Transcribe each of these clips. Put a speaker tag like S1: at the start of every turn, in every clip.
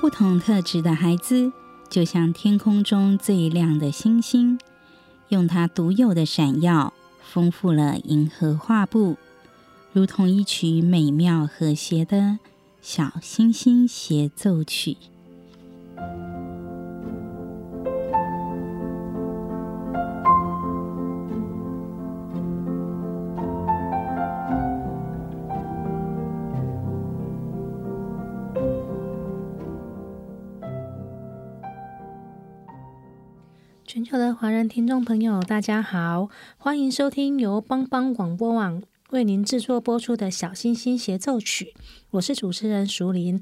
S1: 不同特质的孩子就像天空中最亮的星星，用它独有的闪耀，丰富了银河画布，如同一曲美妙和谐的小星星协奏曲。
S2: 全球的华人听众朋友，大家好，欢迎收听由帮帮广播网为您制作播出的小星星协奏曲。我是主持人淑林。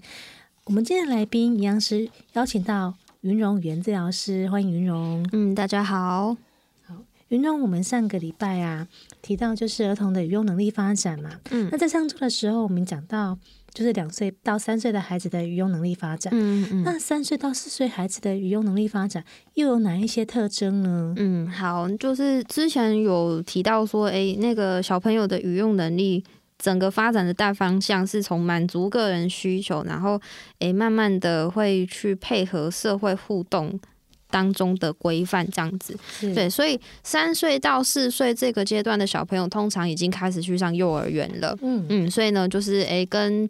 S2: 我们今天的来宾一样是邀请到云荣语言治疗师，欢迎云荣。
S3: 嗯，大家好。
S2: 好，云蓉，我们上个礼拜啊提到就是儿童的语用能力发展嘛。嗯，那在上周的时候，我们讲到。就是两岁到三岁的孩子的语用能力发展，嗯嗯，那三岁到四岁孩子的语用能力发展又有哪一些特征呢？
S3: 嗯，好，就是之前有提到说，哎、欸，那个小朋友的语用能力整个发展的大方向是从满足个人需求，然后哎、欸，慢慢的会去配合社会互动当中的规范这样子，对，所以三岁到四岁这个阶段的小朋友，通常已经开始去上幼儿园了，嗯。嗯，所以呢，就是诶、欸，跟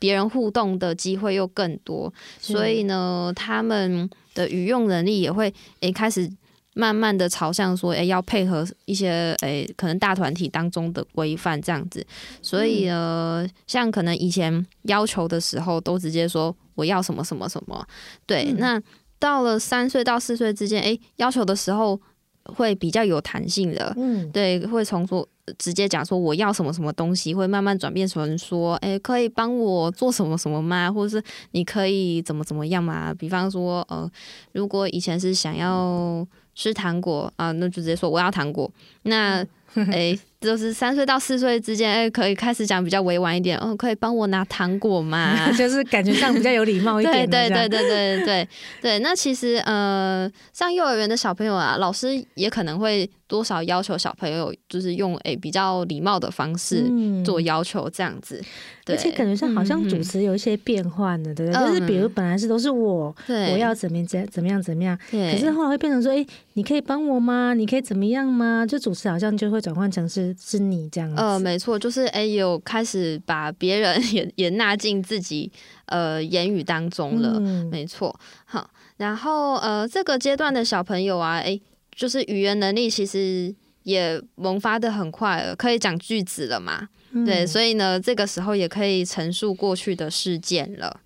S3: 别人互动的机会又更多，所以呢，他们的语用能力也会诶、欸、开始慢慢的朝向说，诶、欸，要配合一些诶、欸、可能大团体当中的规范这样子，所以呢，像可能以前要求的时候，都直接说我要什么什么什么，对，嗯、那。到了三岁到四岁之间，哎，要求的时候会比较有弹性的，嗯，对，会从说直接讲说我要什么什么东西，会慢慢转变成说，哎，可以帮我做什么什么吗？或者是你可以怎么怎么样嘛？比方说，呃，如果以前是想要吃糖果啊，那就直接说我要糖果。那，哎。就是三岁到四岁之间，哎，可以开始讲比较委婉一点，哦，可以帮我拿糖果吗？
S2: 就是感觉上比较有礼貌一点。
S3: 对对对对对对对。那其实呃，上幼儿园的小朋友啊，老师也可能会多少要求小朋友，就是用哎比较礼貌的方式做要求，这样子。对，
S2: 而且感觉上好像主持有一些变换的，对不对？就是比如本来是都是我，我要怎么怎怎么样怎么样，可是后来会变成说，哎，你可以帮我吗？你可以怎么样吗？就主持好像就会转换成是。是你这样子，
S3: 呃，没错，就是哎，有开始把别人 也也纳进自己呃言语当中了，嗯、没错，好，然后呃，这个阶段的小朋友啊，哎，就是语言能力其实也萌发的很快了，可以讲句子了嘛，嗯、对，所以呢，这个时候也可以陈述过去的事件了，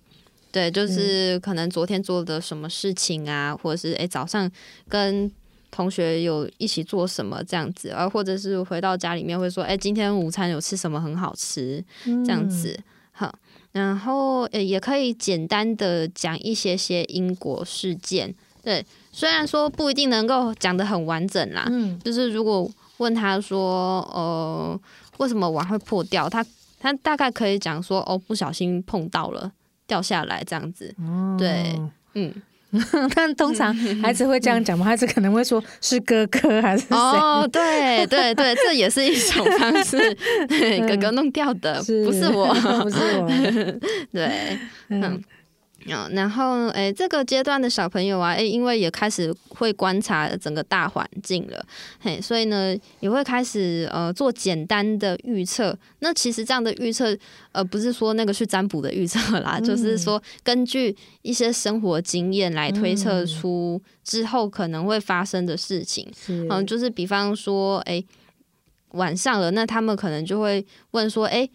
S3: 对，就是可能昨天做的什么事情啊，或者是哎早上跟。同学有一起做什么这样子，而或者是回到家里面会说，哎，今天午餐有吃什么很好吃，这样子，好，然后诶也可以简单的讲一些些因果事件，对，虽然说不一定能够讲得很完整啦，嗯，就是如果问他说，呃，为什么碗会破掉，他他大概可以讲说，哦，不小心碰到了，掉下来。这样子，对，嗯。
S2: 但通常孩子会这样讲吗？孩子可能会说是哥哥还是谁？
S3: 哦，对对对，这也是一种方式。对，哥哥弄掉的，不是我，
S2: 不是我。
S3: 对，嗯。嗯，然后诶，这个阶段的小朋友啊，诶，因为也开始会观察整个大环境了，嘿，所以呢，也会开始呃做简单的预测。那其实这样的预测，呃，不是说那个去占卜的预测啦，嗯、就是说根据一些生活经验来推测出之后可能会发生的事情。嗯，嗯，就是比方说，诶，晚上了，那他们可能就会问说，诶。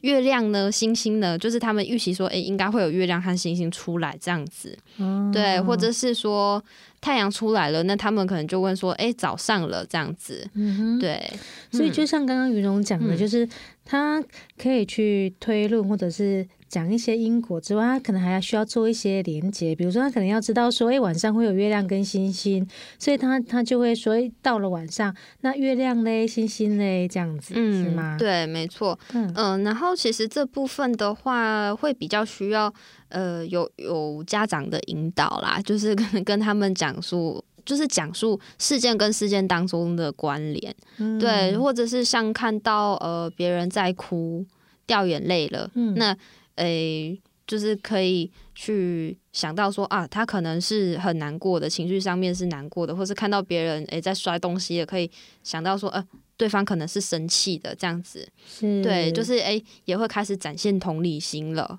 S3: 月亮呢？星星呢？就是他们预期说，诶、欸，应该会有月亮和星星出来这样子，哦、对，或者是说太阳出来了，那他们可能就问说，诶、欸，早上了这样子，嗯，对，
S2: 所以就像刚刚于龙讲的，嗯、就是他可以去推论，或者是。讲一些因果之外，他可能还要需要做一些连接，比如说他可能要知道说，哎，晚上会有月亮跟星星，所以他他就会说，哎，到了晚上，那月亮嘞，星星嘞，这样子，嗯，是吗？
S3: 对，没错，嗯、呃，然后其实这部分的话，会比较需要呃有有家长的引导啦，就是跟跟他们讲述，就是讲述事件跟事件当中的关联，嗯、对，或者是像看到呃别人在哭掉眼泪了，嗯，那。诶、欸，就是可以去想到说啊，他可能是很难过的，情绪上面是难过的，或是看到别人诶、欸、在摔东西，也可以想到说，呃，对方可能是生气的这样子，是。对，就是哎、欸，也会开始展现同理心了，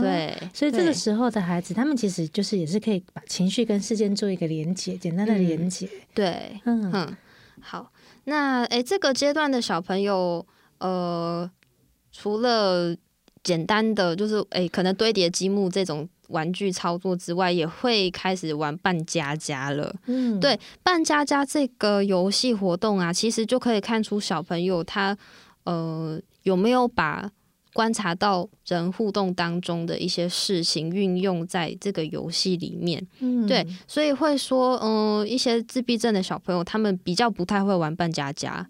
S3: 对，
S2: 所以这个时候的孩子，他们其实就是也是可以把情绪跟事件做一个连接，简单的连接、嗯，
S3: 对，嗯嗯，好，那哎、欸，这个阶段的小朋友，呃，除了简单的就是哎、欸，可能堆叠积木这种玩具操作之外，也会开始玩扮家家了。嗯，对，扮家家这个游戏活动啊，其实就可以看出小朋友他呃有没有把观察到人互动当中的一些事情运用在这个游戏里面。嗯，对，所以会说，嗯、呃，一些自闭症的小朋友，他们比较不太会玩扮家家。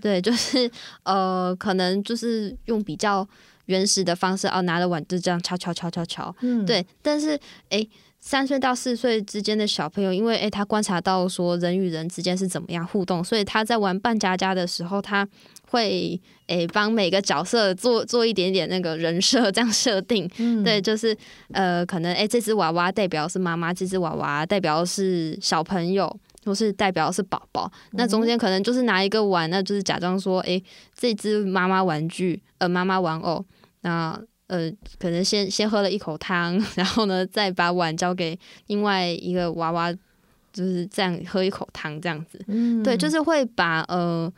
S3: 对，就是呃，可能就是用比较。原始的方式哦，拿着碗就这样敲敲敲敲敲，嗯，对。但是，哎，三岁到四岁之间的小朋友，因为哎，他观察到说人与人之间是怎么样互动，所以他在玩扮家家的时候，他会哎帮每个角色做 做一点点那个人设这样设定，嗯，对，就是呃，可能哎这只娃娃代表是妈妈，这只娃娃代表是小朋友，或是代表是宝宝。那中间可能就是拿一个碗，那就是假装说，哎，这只妈妈玩具，呃，妈妈玩偶。那呃，可能先先喝了一口汤，然后呢，再把碗交给另外一个娃娃，就是这样喝一口汤这样子。嗯，对，就是会把呃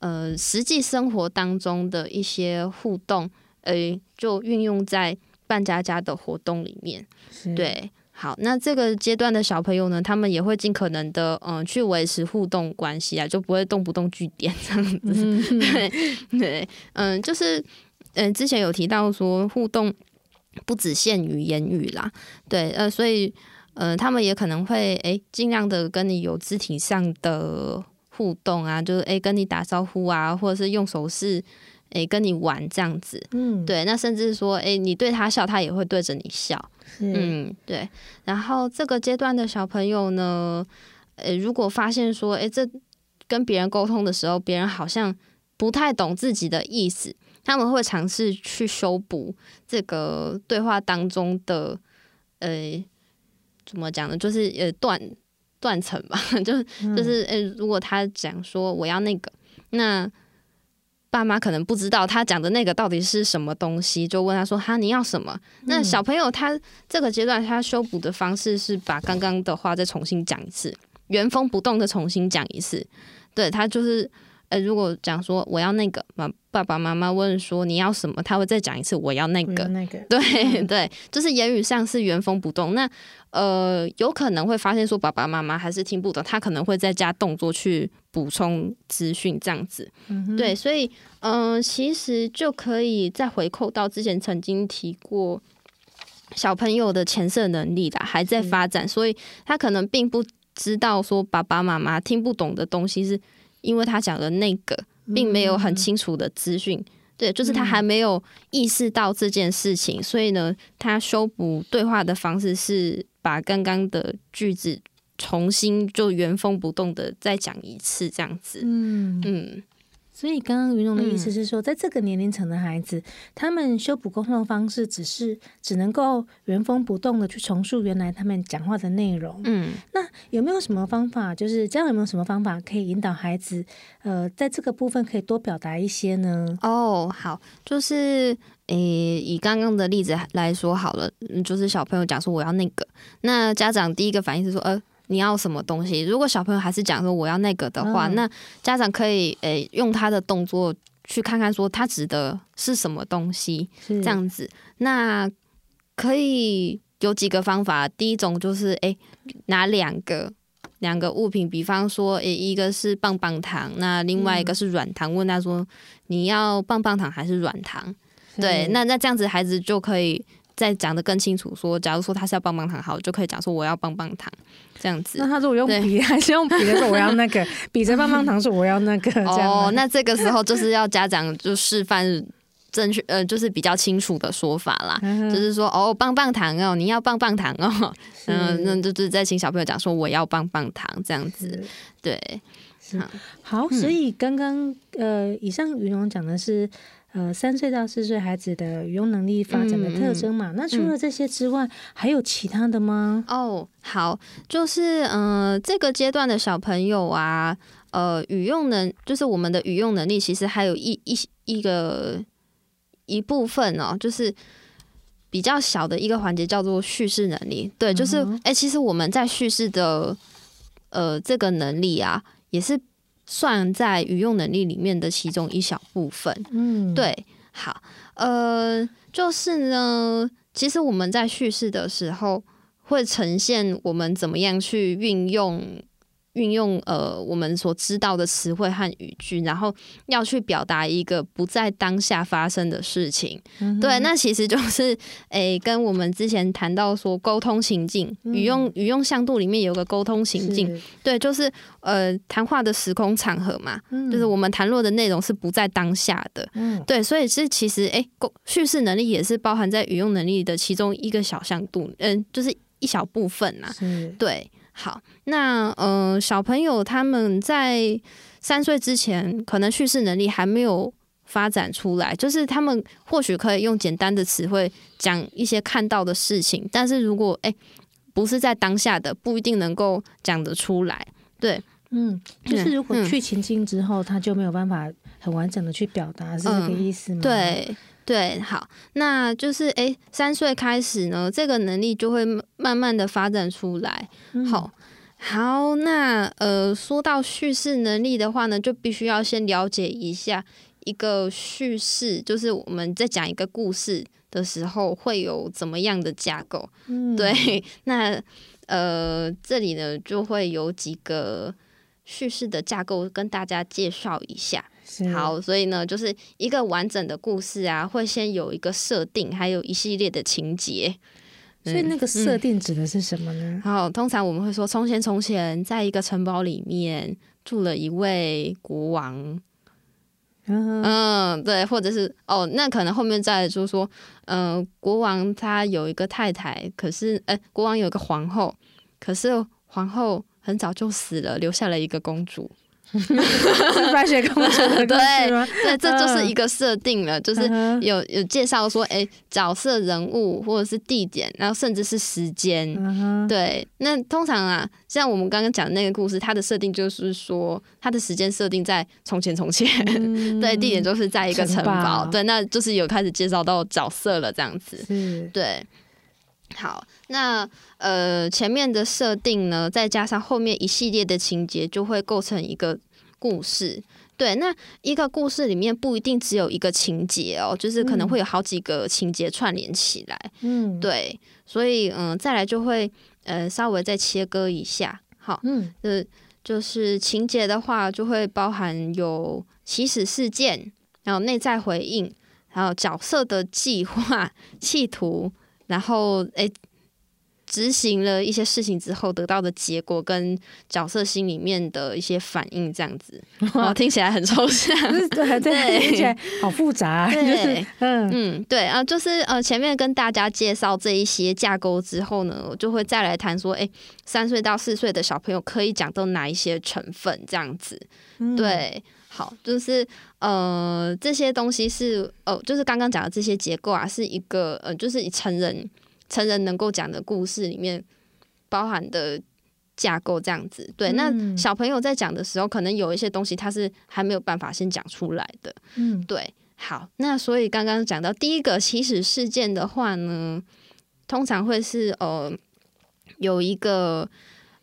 S3: 呃实际生活当中的一些互动，呃，就运用在扮家家的活动里面。对，好，那这个阶段的小朋友呢，他们也会尽可能的嗯、呃、去维持互动关系啊，就不会动不动据点这样子。嗯、对对，嗯，就是。嗯，之前有提到说互动不只限于言语啦，对，呃，所以呃，他们也可能会诶尽量的跟你有肢体上的互动啊，就是诶跟你打招呼啊，或者是用手势诶跟你玩这样子，嗯，对，那甚至说诶你对他笑，他也会对着你笑，嗯，对。然后这个阶段的小朋友呢，诶如果发现说诶这跟别人沟通的时候，别人好像不太懂自己的意思。他们会尝试去修补这个对话当中的，呃，怎么讲呢？就是呃断断层吧，就就是呃，如果他讲说我要那个，那爸妈可能不知道他讲的那个到底是什么东西，就问他说：“哈，你要什么？”那小朋友他这个阶段他修补的方式是把刚刚的话再重新讲一次，原封不动的重新讲一次。对，他就是。呃，如果讲说我要那个，妈爸爸妈妈问说你要什么，他会再讲一次我要那个，那个，对、嗯、对，就是言语上是原封不动。那呃，有可能会发现说爸爸妈妈还是听不懂，他可能会再加动作去补充资讯这样子。嗯、对，所以嗯、呃，其实就可以再回扣到之前曾经提过小朋友的前设能力啦，还在发展，嗯、所以他可能并不知道说爸爸妈妈听不懂的东西是。因为他讲的那个并没有很清楚的资讯，嗯、对，就是他还没有意识到这件事情，嗯、所以呢，他修补对话的方式是把刚刚的句子重新就原封不动的再讲一次，这样子。嗯。嗯，
S2: 所以刚刚云龙的意思是说，嗯、在这个年龄层的孩子，他们修补沟通的方式只是只能够原封不动的去重塑原来他们讲话的内容。嗯，那有没有什么方法？就是家长有没有什么方法可以引导孩子，呃，在这个部分可以多表达一些呢？
S3: 哦，好，就是诶、欸，以刚刚的例子来说好了，就是小朋友讲说我要那个，那家长第一个反应是说，呃。你要什么东西？如果小朋友还是讲说我要那个的话，嗯、那家长可以诶、欸、用他的动作去看看说他指的是什么东西，这样子。那可以有几个方法。第一种就是诶、欸、拿两个两个物品，比方说诶、欸、一个是棒棒糖，那另外一个是软糖，问他说你要棒棒糖还是软糖？对，那那这样子孩子就可以。再讲的更清楚，说，假如说他是要棒棒糖，好，就可以讲说我要棒棒糖这样子。
S2: 那他如果用笔 还是用笔的时候，我要那个比着棒棒糖说我要那个。
S3: 哦，那这个时候就是要家长就示范正确，呃，就是比较清楚的说法啦，就是说哦，棒棒糖哦，你要棒棒糖哦，嗯，那就是再请小朋友讲说我要棒棒糖这样子，对，
S2: 好，所以刚刚呃，以上云龙讲的是。呃，三岁到四岁孩子的语用能力发展的特征嘛，嗯、那除了这些之外，嗯、还有其他的吗？
S3: 哦，好，就是呃，这个阶段的小朋友啊，呃，语用能就是我们的语用能力，其实还有一一一个一部分哦，就是比较小的一个环节叫做叙事能力。对，就是哎、其实我们在叙事的呃这个能力啊，也是。算在语用能力里面的其中一小部分，嗯，对，好，呃，就是呢，其实我们在叙事的时候，会呈现我们怎么样去运用。运用呃我们所知道的词汇和语句，然后要去表达一个不在当下发生的事情。嗯、对，那其实就是诶、欸，跟我们之前谈到说沟通情境，嗯、语用语用向度里面有个沟通情境，对，就是呃谈话的时空场合嘛，嗯、就是我们谈论的内容是不在当下的。嗯，对，所以是其实诶，叙、欸、事能力也是包含在语用能力的其中一个小向度，嗯、呃，就是一小部分呐。是对。好，那呃，小朋友他们在三岁之前，可能叙事能力还没有发展出来，就是他们或许可以用简单的词汇讲一些看到的事情，但是如果诶不是在当下的，不一定能够讲得出来。对，
S2: 嗯，就是如果去情境之后，嗯、他就没有办法很完整的去表达，是这个意思吗？
S3: 嗯、对。对，好，那就是诶，三岁开始呢，这个能力就会慢慢的发展出来。嗯、好，好，那呃，说到叙事能力的话呢，就必须要先了解一下一个叙事，就是我们在讲一个故事的时候会有怎么样的架构。嗯、对，那呃，这里呢就会有几个叙事的架构跟大家介绍一下。是好，所以呢，就是一个完整的故事啊，会先有一个设定，还有一系列的情节。
S2: 所以那个设定指的是什么呢？
S3: 嗯嗯、好，通常我们会说，从前从前，在一个城堡里面住了一位国王。嗯，嗯，对，或者是哦，那可能后面再就是说，嗯、呃，国王他有一个太太，可是哎，国王有一个皇后，可是皇后很早就死了，留下了一个公主。
S2: 白雪公主？
S3: 对，对，这就是一个设定了，就是有有介绍说，哎、欸，角色人物或者是地点，然后甚至是时间。对，那通常啊，像我们刚刚讲的那个故事，它的设定就是说，它的时间设定在从前从前，嗯、对，地点就是在一个城堡，堡。对，那就是有开始介绍到角色了，这样子，对。好，那呃前面的设定呢，再加上后面一系列的情节，就会构成一个故事。对，那一个故事里面不一定只有一个情节哦，就是可能会有好几个情节串联起来。嗯，对，所以嗯、呃，再来就会呃稍微再切割一下。好，嗯，呃，就是情节的话，就会包含有起始事件，然后内在回应，还有角色的计划、企图。然后，诶，执行了一些事情之后得到的结果，跟角色心里面的一些反应，这样子，哇，听起来很抽象，
S2: 对 对，听起来好复杂，
S3: 对，就是、嗯嗯，对啊，就是呃，前面跟大家介绍这一些架构之后呢，我就会再来谈说，诶，三岁到四岁的小朋友可以讲到哪一些成分，这样子，嗯、对，好，就是呃，这些东西是呃，就是刚刚讲的这些结构啊，是一个呃，就是以成人成人能够讲的故事里面包含的架构这样子。对，嗯、那小朋友在讲的时候，可能有一些东西他是还没有办法先讲出来的。嗯，对。好，那所以刚刚讲到第一个起始事件的话呢，通常会是呃有一个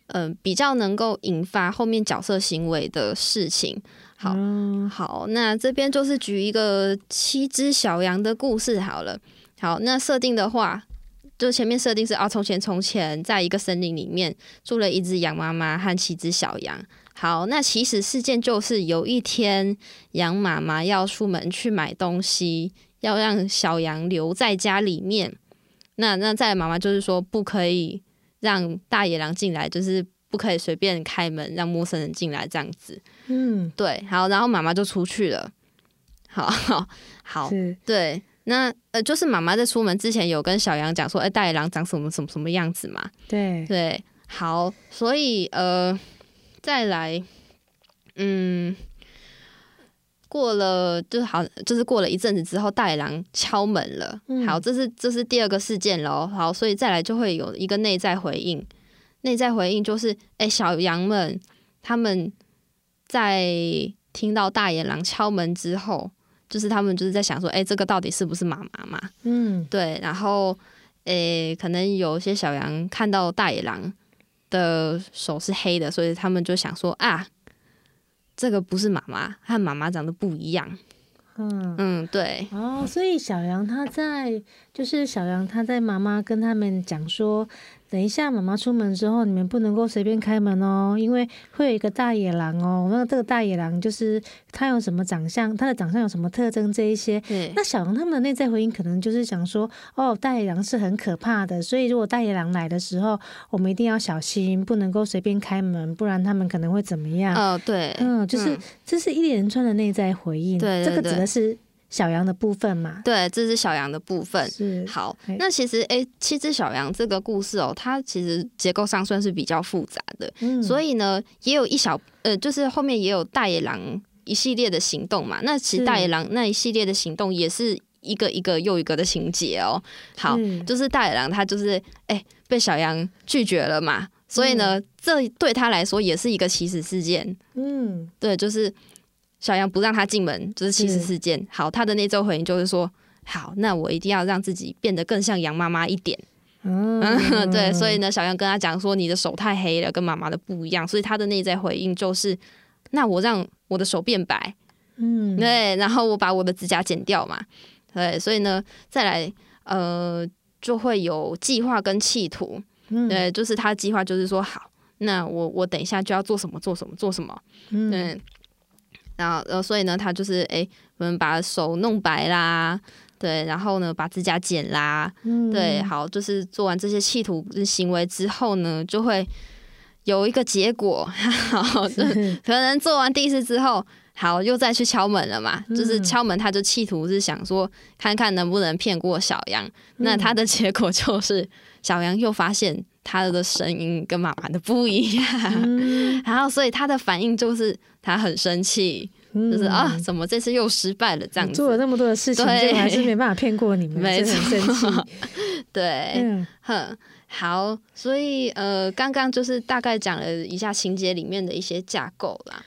S3: 嗯、呃、比较能够引发后面角色行为的事情。好，嗯、好，那这边就是举一个七只小羊的故事好了。好，那设定的话，就前面设定是啊，从前从前，在一个森林里面住了一只羊妈妈和七只小羊。好，那起始事件就是有一天，羊妈妈要出门去买东西，要让小羊留在家里面。那那再，妈妈就是说不可以让大野狼进来，就是不可以随便开门让陌生人进来这样子。嗯，对。好，然后妈妈就出去了。好好好，对。那呃，就是妈妈在出门之前有跟小羊讲说，哎，大野狼长什么什么什么样子嘛？对对。好，所以呃。再来，嗯，过了就是好，就是过了一阵子之后，大野狼敲门了。嗯、好，这是这是第二个事件喽。好，所以再来就会有一个内在回应。内在回应就是，哎、欸，小羊们他们在听到大野狼敲门之后，就是他们就是在想说，哎、欸，这个到底是不是妈妈嘛？嗯，对。然后，诶、欸，可能有些小羊看到大野狼。的手是黑的，所以他们就想说啊，这个不是妈妈，和妈妈长得不一样。嗯嗯，对。
S2: 哦，所以小羊他在，就是小羊他在妈妈跟他们讲说。等一下，妈妈出门之后，你们不能够随便开门哦，因为会有一个大野狼哦。那这个大野狼就是他有什么长相，他的长相有什么特征这一些。对那小羊他们的内在回应可能就是想说，哦，大野狼是很可怕的，所以如果大野狼来的时候，我们一定要小心，不能够随便开门，不然他们可能会怎么样？
S3: 哦，对，
S2: 嗯，就是、嗯、这是一连串的内在回应。对，对，对，这个指的是。小羊的部分嘛，
S3: 对，这是小羊的部分。是好，那其实哎，七只小羊这个故事哦，它其实结构上算是比较复杂的，嗯，所以呢，也有一小呃，就是后面也有大野狼一系列的行动嘛。那其实大野狼那一系列的行动也是一个一个又一个的情节哦。好，是就是大野狼他就是哎被小羊拒绝了嘛，所以呢，嗯、这对他来说也是一个起始事件。嗯，对，就是。小杨不让他进门，就是起始事件。好，他的那周回应就是说：“好，那我一定要让自己变得更像羊妈妈一点。嗯”嗯，对，所以呢，小杨跟他讲说：“你的手太黑了，跟妈妈的不一样。”所以他的内在回应就是：“那我让我的手变白。”嗯，对，然后我把我的指甲剪掉嘛。对，所以呢，再来呃，就会有计划跟企图。嗯，对，就是他计划就是说：“好，那我我等一下就要做什么，做什么，做什么。”嗯。对然后，呃，所以呢，他就是，哎，我们把手弄白啦，对，然后呢，把指甲剪啦，嗯、对，好，就是做完这些企图行为之后呢，就会有一个结果，好，是可能做完第一次之后，好，又再去敲门了嘛，嗯、就是敲门，他就企图是想说，看看能不能骗过小羊，嗯、那他的结果就是，小羊又发现他的声音跟妈妈的不一样，嗯、然后，所以他的反应就是。他很生气，嗯、就是啊，怎么这次又失败了？这样子
S2: 做了那么多的事情，对，还是没办法骗过你们，没错，很生气。
S3: 对，嗯、哼，好，所以呃，刚刚就是大概讲了一下情节里面的一些架构啦。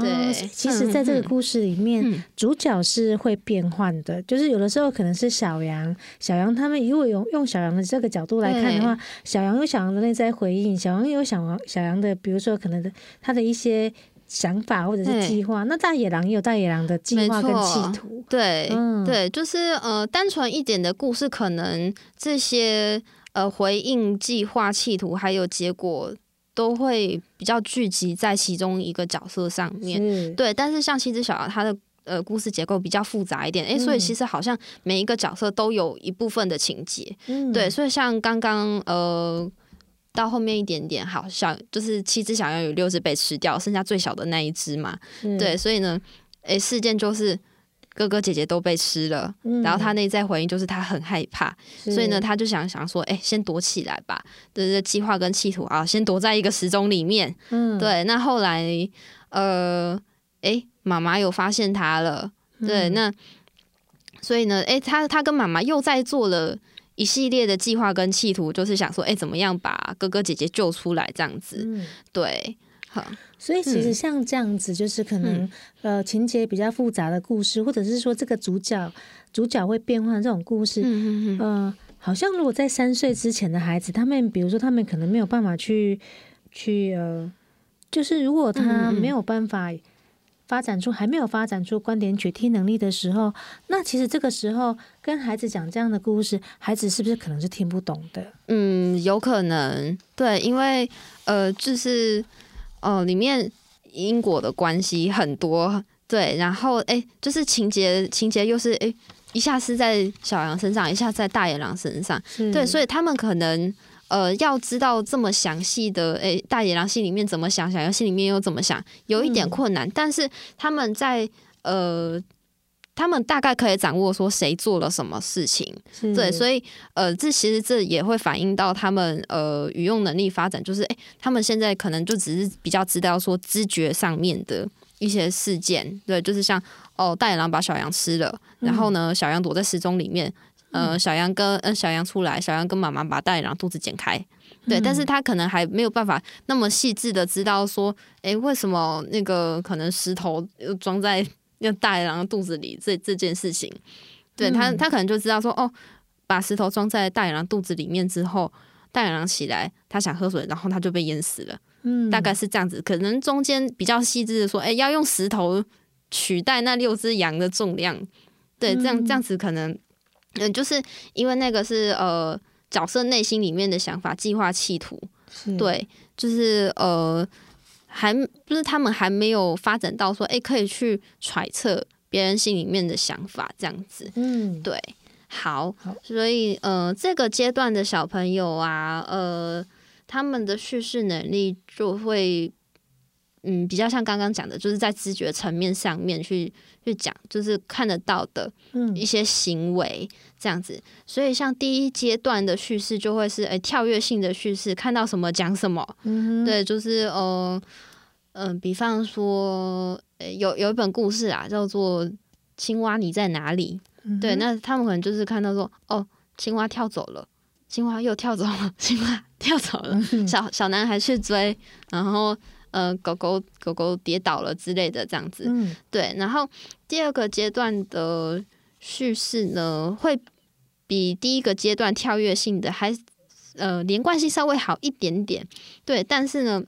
S3: 对，哦、
S2: 其实在这个故事里面，嗯、主角是会变换的，就是有的时候可能是小羊，小羊他们如果用用小羊的这个角度来看的话，小羊有小羊的内在回应，小羊有小羊小羊的，比如说可能的他的一些。想法或者是计划，那大野狼也有大野狼的计划跟企图。
S3: 对，嗯、对，就是呃，单纯一点的故事，可能这些呃回应、计划、企图还有结果，都会比较聚集在其中一个角色上面。是对，但是像七只小羊，它的呃故事结构比较复杂一点，诶、欸，所以其实好像每一个角色都有一部分的情节。嗯，对，所以像刚刚呃。到后面一点点，好像就是七只小羊有六只被吃掉，剩下最小的那一只嘛。嗯、对，所以呢，诶、欸，事件就是哥哥姐姐都被吃了，嗯、然后他内在回应就是他很害怕，所以呢，他就想想说，哎、欸，先躲起来吧。就是计划跟企图啊，先躲在一个时钟里面。嗯，对。那后来，呃，哎、欸，妈妈有发现他了，对，
S2: 嗯、
S3: 那所以呢，哎，他他跟妈妈又在做了一系列的计划跟企图，就是想说，哎，怎么样把哥哥姐姐救出来这样子，
S2: 嗯、
S3: 对，好，
S2: 所以其实像这样子，就是可能、嗯、呃情节比较复杂的故事，或者是说这个主角主角会变换这种故事，嗯嗯嗯，呃，好像如果在三岁之前的孩子，他们比如说他们可能没有办法去去呃，就是如果他没有办法。发展出还没有发展出观点觉听能力的时候，那其实这个时候跟孩子讲这样的故事，孩子是不是可能是听不懂的？
S3: 嗯，有可能，对，因为呃，就是呃，里面因果的关系很多，对，然后哎，就是情节情节又是哎，一下是在小羊身上，一下在大野狼身上，对，所以他们可能。呃，要知道这么详细的，诶、欸，大野狼心里面怎么想，小羊心里面又怎么想，有一点困难。嗯、但是他们在呃，他们大概可以掌握说谁做了什么事情，对，所以呃，这其实这也会反映到他们呃语用能力发展，就是诶、欸，他们现在可能就只是比较知道说知觉上面的一些事件，对，就是像哦，大野狼把小羊吃了，然后呢，小羊躲在时钟里面。呃，小羊跟呃小羊出来，小羊跟妈妈把大野狼肚子剪开，对，嗯、但是他可能还没有办法那么细致的知道说，哎、欸，为什么那个可能石头又装在那大野狼肚子里这这件事情，对他，他可能就知道说，哦，把石头装在大野狼肚子里面之后，大野狼起来，他想喝水，然后他就被淹死了，嗯，大概是这样子，可能中间比较细致的说，哎、欸，要用石头取代那六只羊的重量，对，这样这样子可能。嗯，就是因为那个是呃角色内心里面的想法、计划、企图，对，就是呃还就是他们还没有发展到说，哎、欸，可以去揣测别人心里面的想法这样子。嗯，对，好，好，所以呃这个阶段的小朋友啊，呃他们的叙事能力就会。嗯，比较像刚刚讲的，就是在知觉层面上面去去讲，就是看得到的一些行为这样子。嗯、所以像第一阶段的叙事就会是诶、欸、跳跃性的叙事，看到什么讲什么。嗯，对，就是呃嗯、呃，比方说、欸、有有一本故事啊，叫做《青蛙你在哪里》。嗯、对，那他们可能就是看到说哦，青蛙跳走了，青蛙又跳走了，青蛙跳走了，小小男孩去追，然后。呃，狗狗狗狗跌倒了之类的，这样子，嗯、对。然后第二个阶段的叙事呢，会比第一个阶段跳跃性的还呃连贯性稍微好一点点，对。但是呢，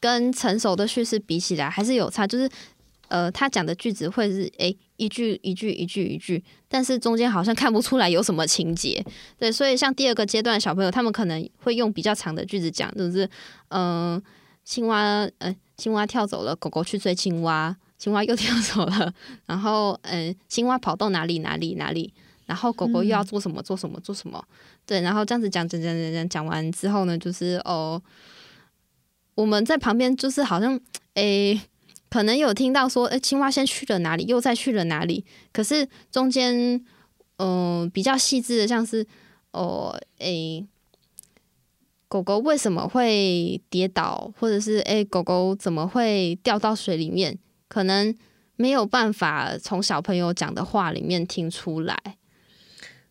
S3: 跟成熟的叙事比起来还是有差，就是呃，他讲的句子会是诶一句一句一句一句，但是中间好像看不出来有什么情节，对。所以像第二个阶段小朋友，他们可能会用比较长的句子讲，就是嗯。青蛙，呃，青蛙跳走了，狗狗去追青蛙，青蛙又跳走了，然后，嗯、青蛙跑到哪里哪里哪里，然后狗狗又要做什么做什么做什么，对，然后这样子讲讲讲讲讲讲完之后呢，就是哦，我们在旁边就是好像，诶，可能有听到说，诶，青蛙先去了哪里，又再去了哪里，可是中间，嗯、比较细致的，像是，哦，诶。狗狗为什么会跌倒，或者是诶、狗狗怎么会掉到水里面？可能没有办法从小朋友讲的话里面听出来。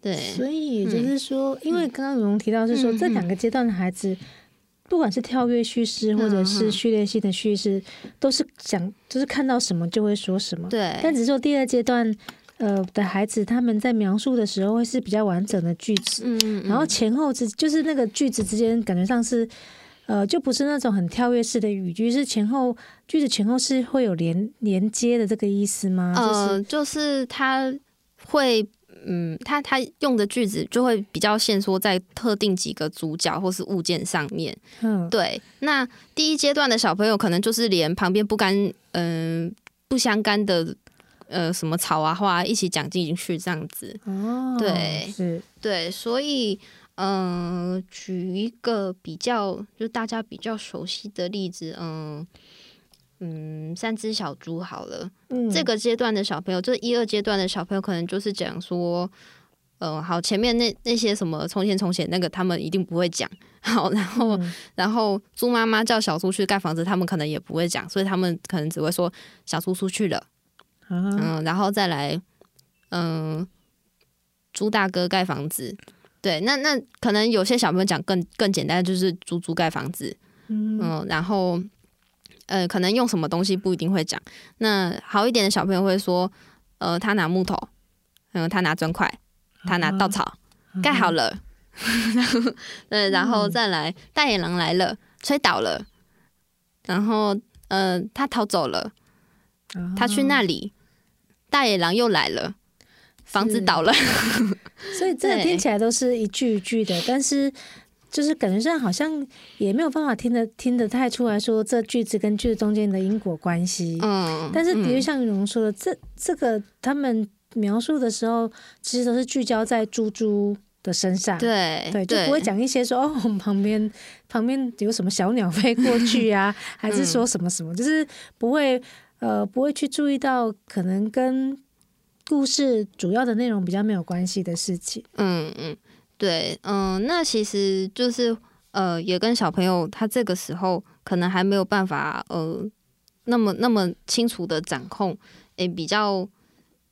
S3: 对，
S2: 所以就是说，嗯、因为刚刚有容提到是说，嗯、这两个阶段的孩子，嗯、不管是跳跃叙事或者是序列性的叙事，嗯、都是讲，就是看到什么就会说什么。
S3: 对，
S2: 但只是说第二阶段。呃，的孩子他们在描述的时候会是比较完整的句子，嗯，嗯，然后前后之就是那个句子之间感觉上是，呃，就不是那种很跳跃式的语句，是前后句子前后是会有连连接的这个意思吗？
S3: 呃，就是它会，嗯，他他用的句子就会比较限缩在特定几个主角或是物件上面，嗯，对。那第一阶段的小朋友可能就是连旁边不干，嗯，不相干的。呃，什么草啊花啊一起讲进去这样子，哦，对，是，对，所以，嗯、呃，举一个比较就大家比较熟悉的例子，嗯嗯，三只小猪好了，嗯，这个阶段的小朋友，这一二阶段的小朋友，可能就是讲说，嗯、呃，好，前面那那些什么从前从前那个，他们一定不会讲，好，然后、嗯、然后猪妈妈叫小猪去盖房子，他们可能也不会讲，所以他们可能只会说小猪出去了。嗯，然后再来，嗯，猪大哥盖房子。对，那那可能有些小朋友讲更更简单，就是猪猪盖房子。嗯，然后呃，可能用什么东西不一定会讲。那好一点的小朋友会说，呃，他拿木头，嗯，他拿砖块，他拿稻草，盖好了。对，然后再来，大野狼来了，吹倒了。然后，呃，他逃走了，他去那里，大野狼又来了，房子倒了。
S2: 所以这个听起来都是一句一句的，但是就是感觉上好像也没有办法听得听得太出来说这句子跟句子中间的因果关系。嗯，但是的确像于蓉说的，这这个他们描述的时候，其实都是聚焦在猪猪的身上。对对，就不会讲一些说哦，我们旁边旁边有什么小鸟飞过去啊，还是说什么什么，就是不会呃不会去注意到可能跟。故事主要的内容比较没有关系的事情。
S3: 嗯嗯，对，嗯，那其实就是呃，也跟小朋友他这个时候可能还没有办法呃，那么那么清楚的掌控，诶、欸，比较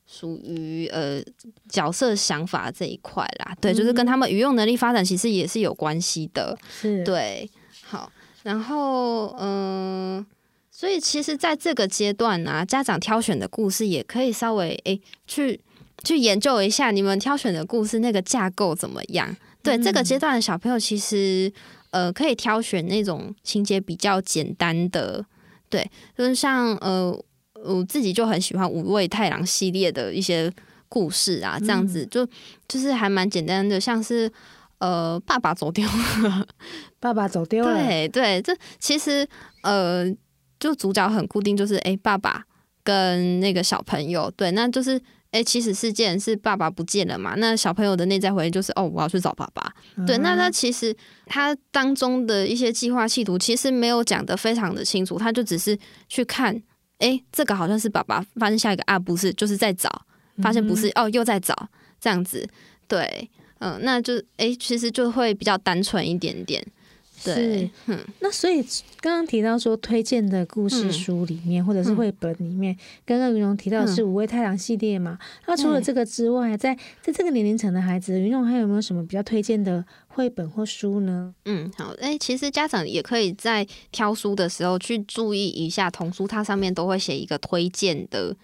S3: 属于呃角色想法这一块啦。对，就是跟他们语用能力发展其实也是有关系的。是，对，好，然后嗯。呃所以其实，在这个阶段呢、啊，家长挑选的故事也可以稍微诶、欸、去去研究一下，你们挑选的故事那个架构怎么样？对，嗯、这个阶段的小朋友，其实呃可以挑选那种情节比较简单的，对，就是像呃我自己就很喜欢五味太郎系列的一些故事啊，这样子就就是还蛮简单的，像是呃爸爸走丢了，
S2: 爸爸走丢了，
S3: 对对，这其实呃。就主角很固定，就是诶、欸，爸爸跟那个小朋友，对，那就是诶、欸，起始事件是爸爸不见了嘛？那小朋友的内在回忆就是哦，我要去找爸爸。嗯、对，那他其实他当中的一些计划企图，其实没有讲的非常的清楚，他就只是去看，诶、欸，这个好像是爸爸，发现下一个啊，不是，就是在找，发现不是，嗯、哦，又在找，这样子，对，嗯，那就诶、欸，其实就会比较单纯一点点。对，
S2: 嗯，那所以刚刚提到说推荐的故事书里面，嗯、或者是绘本里面，刚刚云龙提到的是五味太郎系列嘛？嗯、那除了这个之外，在在这个年龄层的孩子，云龙还有没有什么比较推荐的绘本或书呢？
S3: 嗯，好，哎、欸，其实家长也可以在挑书的时候去注意一下，童书它上面都会写一个推荐的。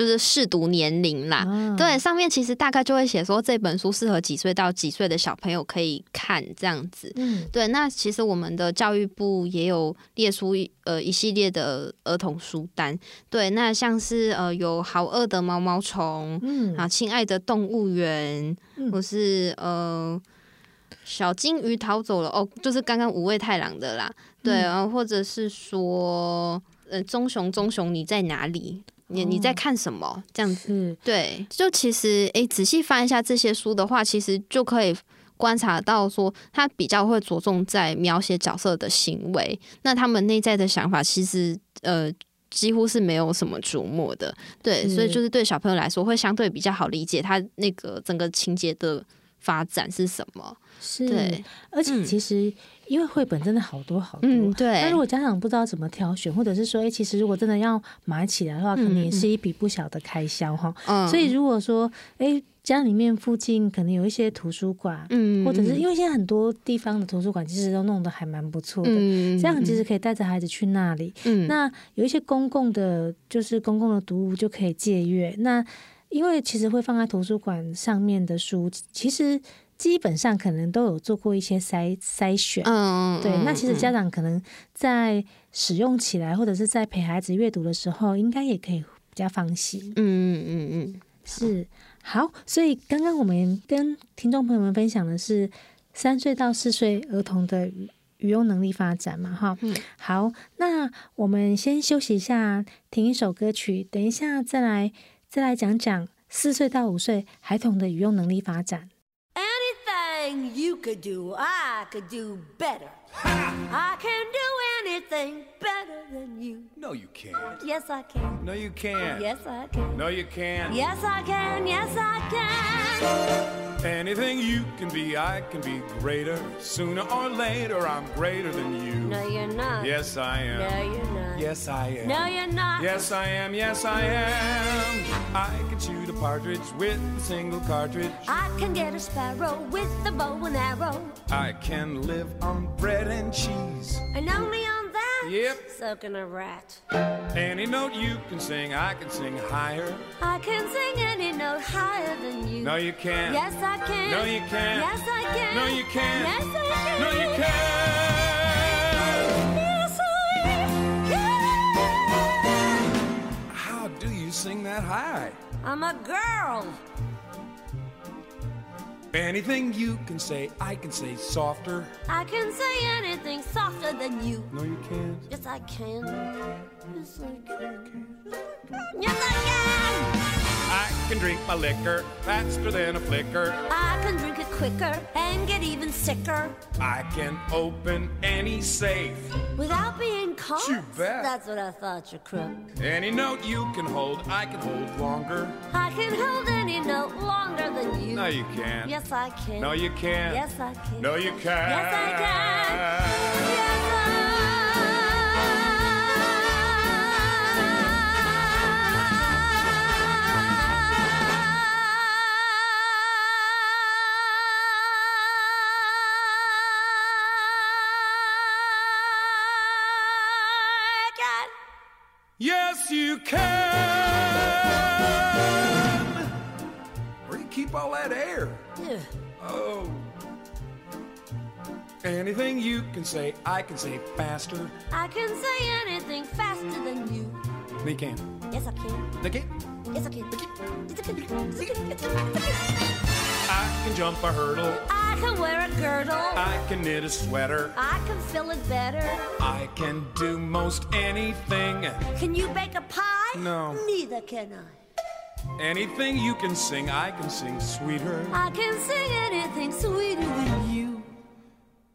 S3: 就是适读年龄啦，哦、对，上面其实大概就会写说这本书适合几岁到几岁的小朋友可以看这样子。嗯，对，那其实我们的教育部也有列出呃一系列的儿童书单，对，那像是呃有好饿的毛毛虫，嗯，啊，亲爱的动物园，嗯、或是呃小金鱼逃走了。哦，就是刚刚五味太郎的啦，对，然后、嗯、或者是说呃棕熊棕熊你在哪里？你你在看什么？这样子，对，就其实，诶、欸，仔细翻一下这些书的话，其实就可以观察到，说他比较会着重在描写角色的行为，那他们内在的想法，其实呃，几乎是没有什么琢磨的，对，所以就是对小朋友来说，会相对比较好理解他那个整个情节的发展是什么，
S2: 是，对，而且其实。嗯因为绘本真的好多好多，嗯，对。那如果家长不知道怎么挑选，或者是说，哎，其实如果真的要买起来的话，可能也是一笔不小的开销哈。嗯。所以如果说，哎，家里面附近可能有一些图书馆，嗯，或者是因为现在很多地方的图书馆其实都弄得还蛮不错的，嗯，这样其实可以带着孩子去那里。嗯。那有一些公共的，就是公共的读物就可以借阅。那因为其实会放在图书馆上面的书，其实。基本上可能都有做过一些筛筛选，嗯，对。那其实家长可能在使用起来，或者是在陪孩子阅读的时候，应该也可以比较放心。嗯嗯嗯嗯，是好。所以刚刚我们跟听众朋友们分享的是三岁到四岁儿童的语用能力发展嘛，哈。嗯。好，那我们先休息一下，听一首歌曲，等一下再来再来讲讲四岁到五岁孩童的语用能力发展。You could do, I could do better. Ha! I can do anything better than you. No, you can't. Yes, I can. No, you can't. Yes, I can. No, you can't. Yes, I can. Yes, I can.
S4: Anything you can be, I can be greater. Sooner or later, I'm greater than you.
S5: No, you're not.
S4: Yes, I am.
S5: No, you're not.
S4: Yes, I am.
S5: No, you're not.
S4: Yes, I am. Yes, I am. I can shoot a partridge with a single cartridge.
S5: I can get a sparrow with a bow and arrow.
S4: I can live on bread and cheese.
S5: And only on that?
S4: Yep.
S5: So can a rat.
S4: Any note you can sing, I can sing higher.
S5: I can sing any note higher than you.
S4: No, you can't.
S5: Yes, I can.
S4: No, you can't.
S5: Yes, I can.
S4: No, you can't.
S5: Yes, I can.
S4: No, you can't.
S5: Yes, I can.
S4: How do you sing that high?
S5: I'm a girl.
S4: Anything you can say, I can say softer.
S5: I can say anything softer than you.
S4: No, you can't.
S5: Yes, I can. Yes, I can. Yes, I can.
S4: I can drink my liquor faster than a flicker.
S5: I can drink it quicker and get even sicker
S4: I can open any safe.
S5: without being caught.
S4: You bet.
S5: That's what I thought, you crook.
S4: Any note you can hold, I can hold longer.
S5: I can hold any note longer than you.
S4: No, you can't.
S5: Yes, I can.
S4: No, you can't.
S5: Yes, I can.
S4: No, you can't.
S5: Yes, I can. I can
S4: say faster.
S5: I can say anything faster than you.
S4: You can't.
S5: Yes, I can.
S4: You can't.
S5: Yes, I can. Yes, I can. Yes, I can. Yes, I can.
S4: I can jump a hurdle.
S5: I can wear a girdle.
S4: I can knit a sweater.
S5: I can fill it better.
S4: I can do most anything.
S5: Can you bake a pie?
S4: No.
S5: Neither can I.
S4: Anything you can sing, I can sing sweeter.
S5: I can sing anything sweeter than you.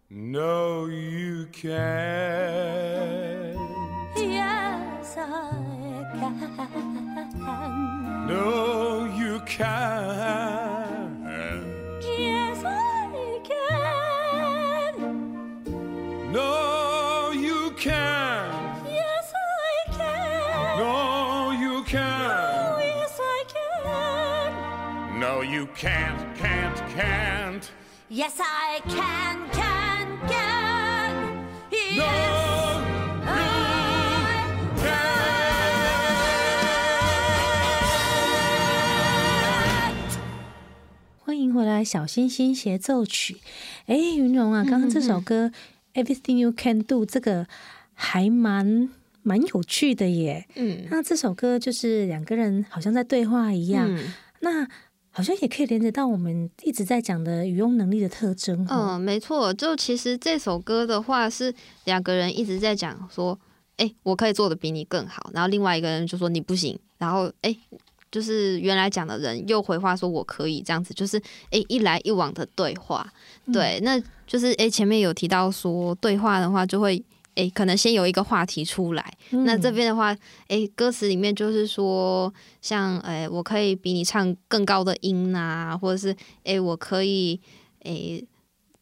S4: No, you can't.
S5: Yes, I can.
S4: No, you can't.
S5: Yes, I can.
S4: No, you can't.
S5: Yes, I can.
S4: No, you
S5: Oh,
S4: can't.
S5: yes, I can.
S4: No, you can't, can't, can't.
S5: Yes, I can, can,
S2: 回来，《小星星协奏曲》。哎，云荣啊，刚刚这首歌《Everything You Can Do》这个还蛮蛮有趣的耶。
S3: 嗯
S2: 那这首歌就是两个人好像在对话一样，
S3: 嗯
S2: 那好像也可以连接到我们一直在讲的语用能力的特征。
S3: 嗯，
S2: 哦，
S3: 没错，就其实这首歌的话是两个人一直在讲说，哎、我可以做的比你更好，然后另外一个人就说你不行，然后哎、就是原来讲的人又回话说我可以，这样子就是哎、一来一往的对话，对，那就是哎、前面有提到说对话的话就会哎、可能先有一个话题出来，那这边的话，哎、歌词里面就是说，像哎、我可以比你唱更高的音啊，或者是哎、我可以哎、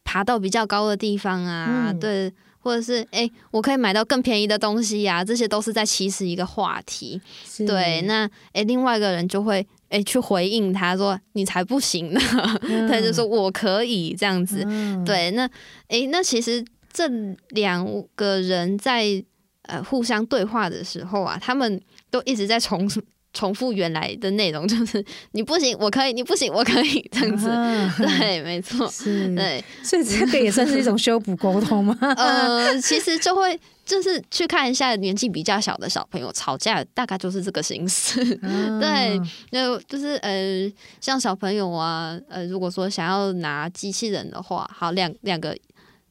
S3: 爬到比较高的地方啊，
S2: 嗯。
S3: 对，或者是哎、我可以买到更便宜的东西呀、这些都是在起始一个话
S2: 题。
S3: 对，那哎、另外一个人就会哎、去回应他说你才不行呢，他就说我可以这样子。
S2: 嗯，
S3: 对，那诶，那其实这两个人在呃互相对话的时候啊，他们都一直在重 重复原来的内容，就是你不行，我可以；你不行，我可以，这样子。
S2: 啊
S3: 对，没错，
S2: 是，
S3: 对，
S2: 所以这个也算是一种修补沟通吗？
S3: 呃，其实就会就是去看一下年纪比较小的小朋友吵架，大概就是这个形式。对，那就是呃，像小朋友啊，呃，如果说想要拿机器人的话，好，两两个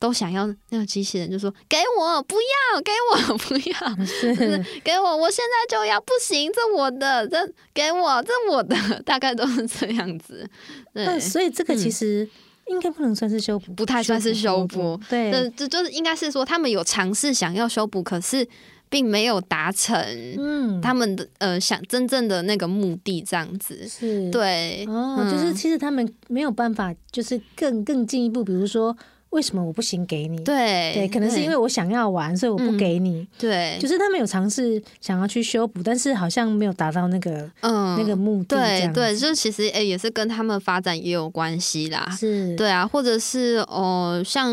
S3: 都想要那个机器人，就说给我，不要，给我，不要，
S2: 是。
S3: 给我，我现在就要，不行，这我的，这给我，这我的，大概都是这样子。对，
S2: 那所以这个其实应该不能算是修补，
S3: 不太算是修补
S2: 对，
S3: 这这就是应该是说他们有尝试想要修补，可是并没有达成
S2: 嗯，
S3: 他们的呃想真正的那个目的，这样子。
S2: 是，
S3: 对。
S2: 哦，
S3: 嗯。
S2: 就是其实他们没有办法，就是更更进一步，比如说。为什么我不行给你？
S3: 对
S2: 对，可能是因为我想要玩，所以我不给你。
S3: 对，
S2: 就是他们有尝试想要去修补，但是好像没有达到那个
S3: 嗯
S2: 那个目的。
S3: 对对，就其实哎、欸，也是跟他们发展也有关系啦。
S2: 是，
S3: 对啊，或者是哦、呃，像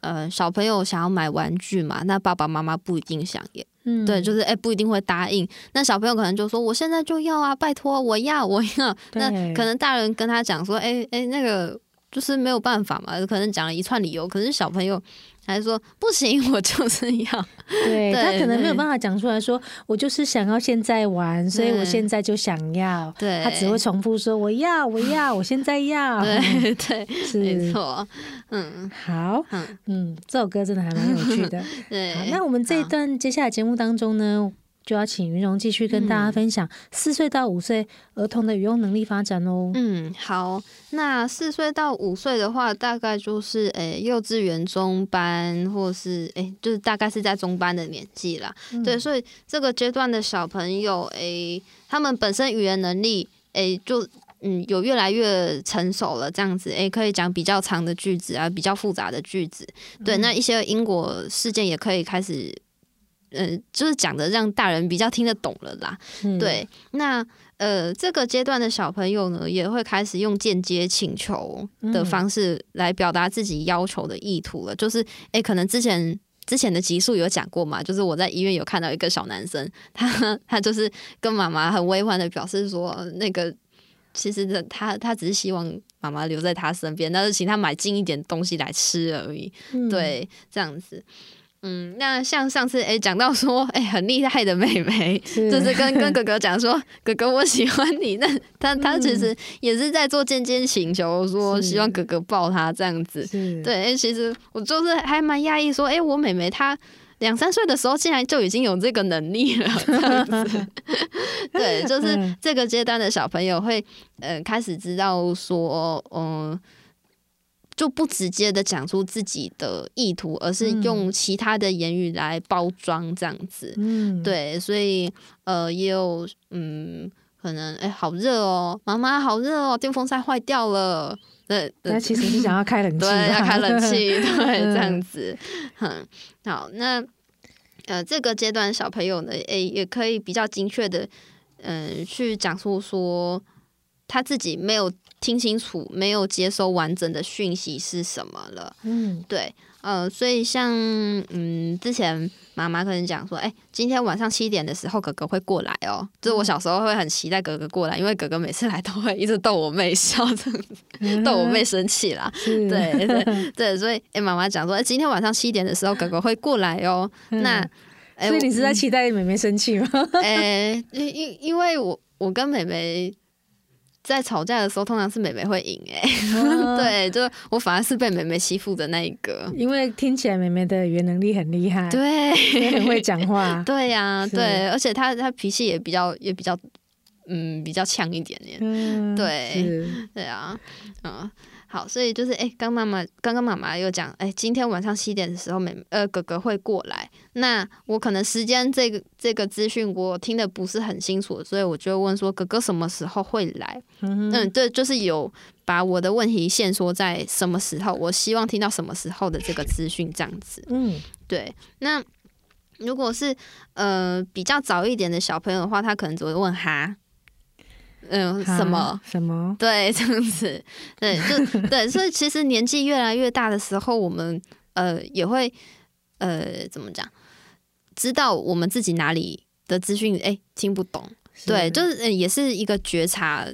S3: 呃小朋友想要买玩具嘛，那爸爸妈妈不一定想也，
S2: 嗯，
S3: 对，就是哎、欸、不一定会答应。那小朋友可能就说我现在就要啊，拜托我要我要。那可能大人跟他讲说，哎、欸、哎、欸、那个。就是没有办法嘛，可能讲了一串理由，可是小朋友还说不行，我就是要。
S2: 对，对他可能没有办法讲出来说，我就是想要现在玩，所以我现在就想要。
S3: 对，
S2: 他只会重复说我要，我要，我现在要。
S3: 对 对，
S2: 是
S3: 没错。嗯，
S2: 好，
S3: 嗯
S2: 嗯，这首歌真的还蛮有趣的。对，那我们这一段接下来节目当中呢，就要请云蓉继续跟大家分享四岁到五岁儿童的语用能力发展哦。
S3: 嗯，好，那四岁到五岁的话，大概就是诶、欸、幼稚园中班，或是诶、欸、就是大概是在中班的年纪啦。嗯、对，所以这个阶段的小朋友，诶、欸，他们本身语言能力，诶、欸，就嗯有越来越成熟了，这样子，诶、欸，可以讲比较长的句子啊，比较复杂的句子。对，那一些因果事件也可以开始。嗯、呃，就是讲的让大人比较听得懂了啦。嗯、对，那呃，这个阶段的小朋友呢，也会开始用间接请求的方式来表达自己要求的意图了。嗯、就是，哎、欸，可能之前之前的集数有讲过嘛，就是我在医院有看到一个小男生，他他就是跟妈妈很委婉的表示说，那个其实他他只是希望妈妈留在他身边，但是请他买近一点东西来吃而已。嗯、对，这样子。嗯，那像上次哎讲到说哎很厉害的妹妹，是就是跟跟哥哥讲说哥哥我喜欢你，那他他其实也是在做间接请求，说希望哥哥抱他这样子。对，哎其实我就是还蛮讶异，说哎我妹妹她两三岁的时候竟然就已经有这个能力了，这样子。对，就是 这个阶段的小朋友会呃开始知道说嗯。呃就不直接的讲出自己的意图，而是用其他的言语来包装这样子。嗯，对，所以呃，也有嗯，可能哎、欸，好热哦，妈妈好热哦，电风扇坏掉了。对，
S2: 那其实是想要开冷气，
S3: 对，要开冷气，对，这样子。嗯，好，那呃，这个阶段小朋友呢，哎、欸，也可以比较精确的，嗯、呃，去讲述说他自己没有。听清楚，没有接收完整的讯息是什么了？嗯，对，呃，所以像嗯，之前妈妈可能讲说，哎、欸，今天晚上七点的时候，哥哥会过来哦、喔。就是我小时候会很期待哥哥过来，因为哥哥每次来都会一直逗我妹笑，这样子 逗我妹生气啦。对对 对，所以哎，妈妈讲说，哎、欸，今天晚上七点的时候，哥哥会过来哦、喔。那，欸、
S2: 所以你是在期待妹妹生气吗？
S3: 哎，因因因为我我跟妹妹。在吵架的时候，通常是妹妹会赢哎、对，就我反而是被妹妹欺负的那一个。
S2: 因为听起来妹妹的语言能力很厉害，
S3: 对，
S2: 也很会讲话，
S3: 对呀、啊，对，而且她她脾气也比较也比较，嗯，比较呛一点点，嗯、对，对啊，嗯。好，所以就是哎，刚妈妈刚刚妈妈又讲，哎，今天晚上七点的时候，妹呃哥哥会过来。那我可能时间这个这个资讯我听的不是很清楚，所以我就问说哥哥什么时候会来？嗯嗯，对，就是有把我的问题限缩在什么时候，我希望听到什么时候的这个资讯这样子。嗯，对。那如果是呃比较早一点的小朋友的话，他可能只会问哈。嗯，什么
S2: 什么？
S3: 对，这样子，对，就 对，所以其实年纪越来越大的时候，我们呃也会呃怎么讲，知道我们自己哪里的资讯哎听不懂，对，就是也是一个觉察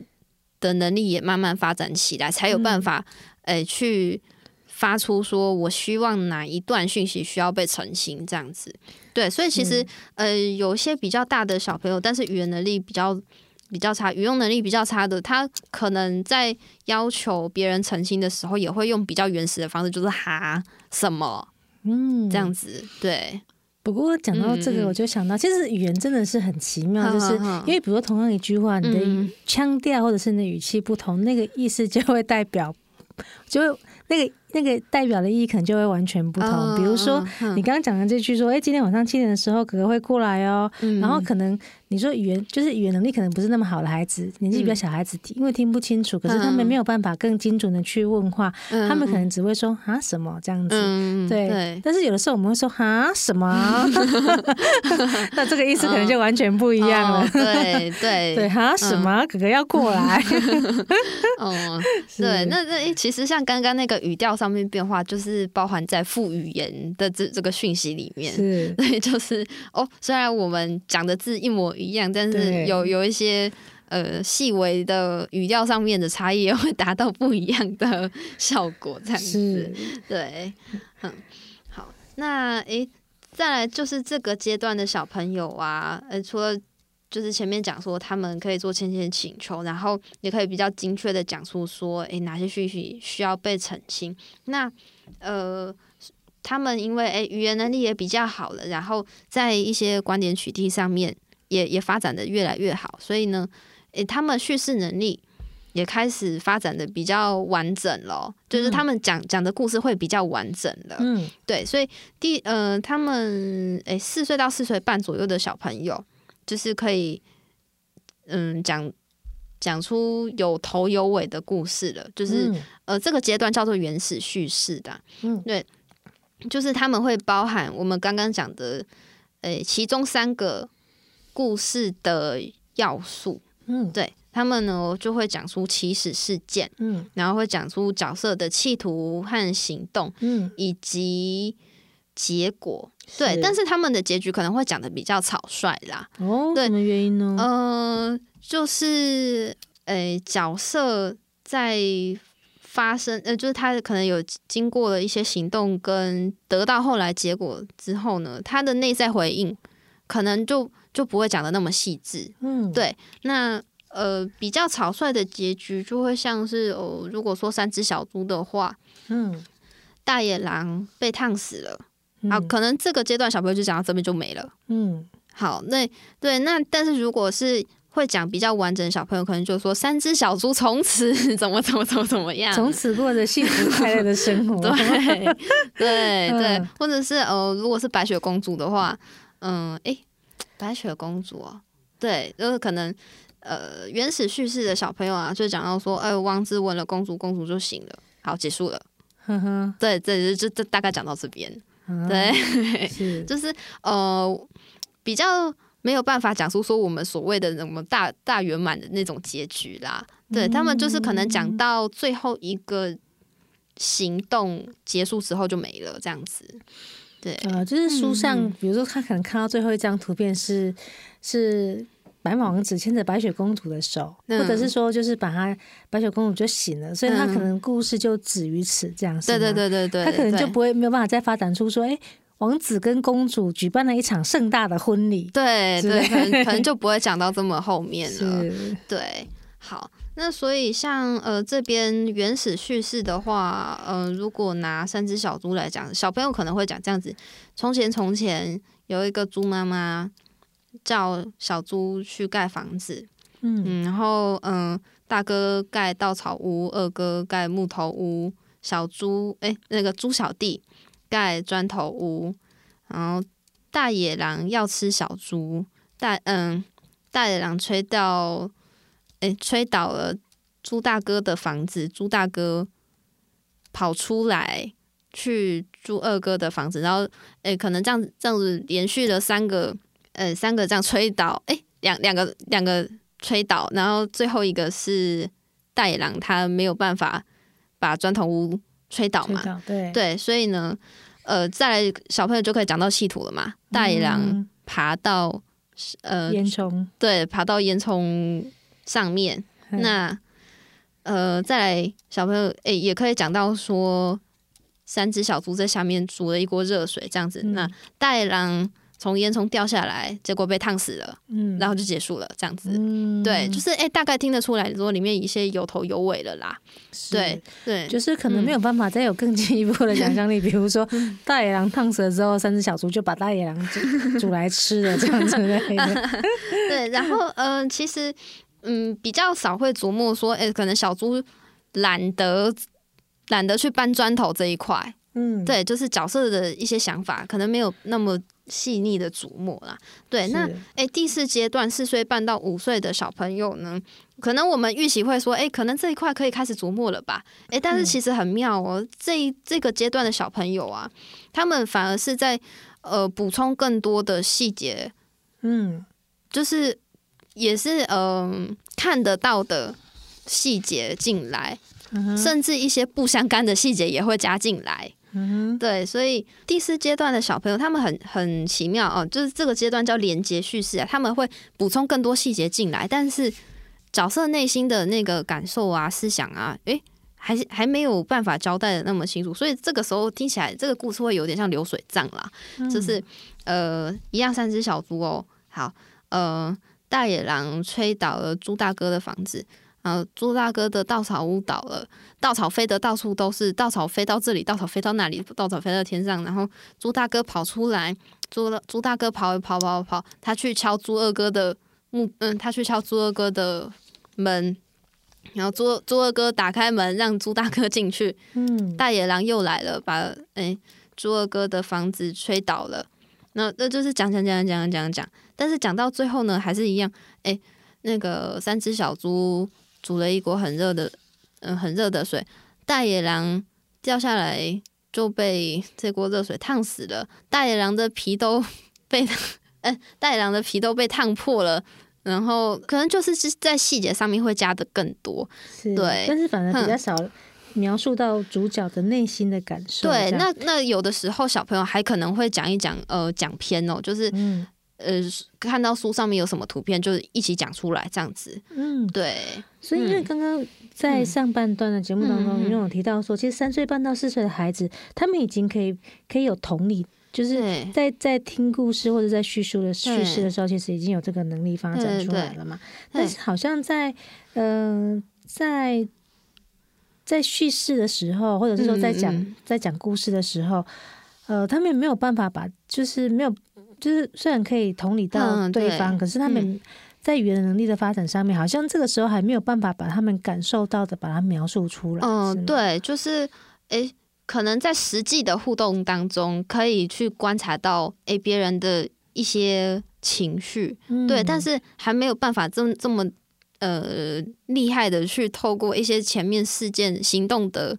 S3: 的能力也慢慢发展起来，才有办法哎、嗯、去发出说我希望哪一段讯息需要被澄清这样子。对，所以其实、嗯、呃有一些比较大的小朋友，但是语言能力比较。比较差，语用能力比较差的，他可能在要求别人澄清的时候，也会用比较原始的方式，就是哈什么，嗯，这样子。对。
S2: 不过讲到这个，我就想到，其实语言真的是很奇妙，嗯、就是因为比如说同样一句话，你的腔调或者是你的语气不同，那个意思就会代表，就会那个那个代表的意义可能就会完全不同。
S3: 嗯、
S2: 比如说，
S3: 嗯、
S2: 你刚刚讲的这句说，哎，今天晚上七点的时候，哥哥会过来哦。嗯、然后可能你说语言就是语言能力可能不是那么好的孩子，年纪比较小孩子，因为听不清楚，可是他们没有办法更精准的去问话，嗯、他们可能只会说啊什么这样子。
S3: 嗯、
S2: 对，
S3: 对。
S2: 但是有的时候我们会说啊什么，那这个意思可能就完全不一样了。
S3: 哦、对对
S2: 对，啊什么，哥哥要过来。
S3: 哦，对，那那其实像刚刚那个语调上面变化，就是包含在副语言的这这个讯息里面。
S2: 是，
S3: 对，就是哦，虽然我们讲的字一模一样，但是有有一些呃细微的语调上面的差异，也会达到不一样的效果。这样子，对，嗯，好，那诶，再来就是这个阶段的小朋友啊，呃，除了。就是前面讲说，他们可以做签签请求，然后也可以比较精确的讲出说，诶，哪些讯息需要被澄清。那呃，他们因为诶语言能力也比较好了，然后在一些观点取缔上面也也发展的越来越好，所以呢，诶，他们叙事能力也开始发展的比较完整了，就是他们讲讲的故事会比较完整了。嗯，对，所以第呃，他们诶四岁到四岁半左右的小朋友。就是可以，嗯，讲讲出有头有尾的故事了。就是、嗯、呃，这个阶段叫做原始叙事的。嗯，对，就是他们会包含我们刚刚讲的，诶、欸，其中三个故事的要素。嗯，对他们呢，就会讲出起始事件。嗯，然后会讲出角色的企图和行动。嗯，以及结果。对，但是他们的结局可能会讲的比较草率啦。
S2: 哦，对，什么原因呢？
S3: 呃，就是诶，角色在发生，呃，就是他可能有经过了一些行动，跟得到后来结果之后呢，他的内在回应可能就就不会讲的那么细致。嗯，对。那呃，比较草率的结局就会像是哦，如果说三只小猪的话，嗯，大野狼被烫死了。好，可能这个阶段小朋友就讲到这边就没了。嗯，好，那对，那但是如果是会讲比较完整的小朋友，可能就说三只小猪从此怎么怎么怎么怎么样，
S2: 从此过着幸福 快乐的生活。
S3: 对对 对，或者是呃，如果是白雪公主的话，嗯，诶，白雪公主哦，对，就是可能呃原始叙事的小朋友啊，就讲到说，哎，王子吻了公主，公主就醒了，好，结束了。呵呵，对，这就这大概讲到这边。对，是 就是呃，比较没有办法讲出说我们所谓的什么大大圆满的那种结局啦。对，他们就是可能讲到最后一个行动结束之后就没了这样子。对，
S2: 呃，就是书上，嗯、比如说他可能看到最后一张图片是是。白马王子牵着白雪公主的手，嗯、或者是说，就是把她白雪公主就醒了，所以他可能故事就止于此这样子。对
S3: 对对对对，
S2: 他可能就不会没有办法再发展出说，哎、欸，王子跟公主举办了一场盛大的婚礼。
S3: 对对，可能可能 就不会讲到这么后面了。对，好，那所以像呃这边原始叙事的话，呃，如果拿三只小猪来讲，小朋友可能会讲这样子：从前从前有一个猪妈妈。叫小猪去盖房子，嗯，嗯，然后嗯，大哥盖稻草屋，二哥盖木头屋，小猪哎，那个猪小弟盖砖头屋，然后大野狼要吃小猪，大嗯，大野狼吹到哎，吹倒了猪大哥的房子，猪大哥跑出来去猪二哥的房子，然后诶，可能这样这样子连续了三个。呃，三个这样吹倒，哎，两两个两个吹倒，然后最后一个是大野狼，他没有办法把砖头屋吹倒嘛，倒对。对，所以呢，呃，再来小朋友就可以讲到细图了嘛，大野狼爬到、嗯、呃
S2: 烟囱，
S3: 对，爬到烟囱上面，嗯、那呃，再来小朋友，哎，也可以讲到说，三只小猪在下面煮了一锅热水，这样子，嗯、那大野狼。从烟囱掉下来，结果被烫死了，嗯，然后就结束了，这样子，嗯、对，就是哎、欸，大概听得出来说里面一些有头有尾了啦，对对，
S2: 就是可能没有办法再有更进一步的想象力，嗯、比如说 大野狼烫死了之后，三只小猪就把大野狼煮煮来吃了这样子的，
S3: 对，然后嗯、呃，其实嗯比较少会琢磨说，哎、欸，可能小猪懒得懒得去搬砖头这一块。
S2: 嗯，
S3: 对，就是角色的一些想法，可能没有那么细腻的琢磨啦。对，那诶，第四阶段四岁半到五岁的小朋友呢，可能我们预期会说，诶，可能这一块可以开始琢磨了吧？诶，但是其实很妙哦，嗯、这这个阶段的小朋友啊，他们反而是在呃补充更多的细节，
S2: 嗯，
S3: 就是也是嗯、呃、看得到的细节进来，嗯、甚至一些不相干的细节也会加进来。
S2: 嗯，
S3: 对，所以第四阶段的小朋友，他们很很奇妙哦，就是这个阶段叫连接叙事啊，他们会补充更多细节进来，但是角色内心的那个感受啊、思想啊，诶，还是还没有办法交代的那么清楚，所以这个时候听起来这个故事会有点像流水账啦，
S2: 嗯、
S3: 就是呃，一样三只小猪哦，好，呃，大野狼吹倒了猪大哥的房子。呃，猪大哥的稻草屋倒了，稻草飞得到处都是，稻草飞到这里，稻草飞到那里，稻草飞到天上。然后猪大哥跑出来，猪猪大哥跑跑跑跑，他去敲猪二哥的木，嗯，他去敲猪二哥的门，然后猪猪二哥打开门，让猪大哥进去。
S2: 嗯，
S3: 大野狼又来了，把诶猪二哥的房子吹倒了。那那就是讲讲讲讲讲讲，但是讲到最后呢，还是一样，诶，那个三只小猪。煮了一锅很热的，嗯，很热的水，大野狼掉下来就被这锅热水烫死了，大野狼的皮都被，嗯，大野狼的皮都被烫破了，然后可能就是在细节上面会加的更多，对，
S2: 但是反而比较少描述到主角的内心的感受。
S3: 对，那那有的时候小朋友还可能会讲一讲，呃，讲偏哦，就是。
S2: 嗯
S3: 呃，看到书上面有什么图片，就一起讲出来这样子。
S2: 嗯，
S3: 对。
S2: 所以因为刚刚在上半段的节目当中，因为我提到说，其实三岁半到四岁的孩子，他们已经可以可以有同理，就是在在听故事或者在叙述的叙事的时候，其实已经有这个能力发展出来了嘛。但是好像在呃在在叙事的时候，或者是说在讲在讲故事的时候，呃，他们也没有办法把，就是没有。就是虽然可以同理到对方，可是他们在语言能力的发展上面，嗯、好像这个时候还没有办法把他们感受到的把它描述出来。嗯，
S3: 对，就是诶，可能在实际的互动当中，可以去观察到诶别人的一些情绪，嗯、对，但是还没有办法这么这么呃厉害的去透过一些前面事件行动的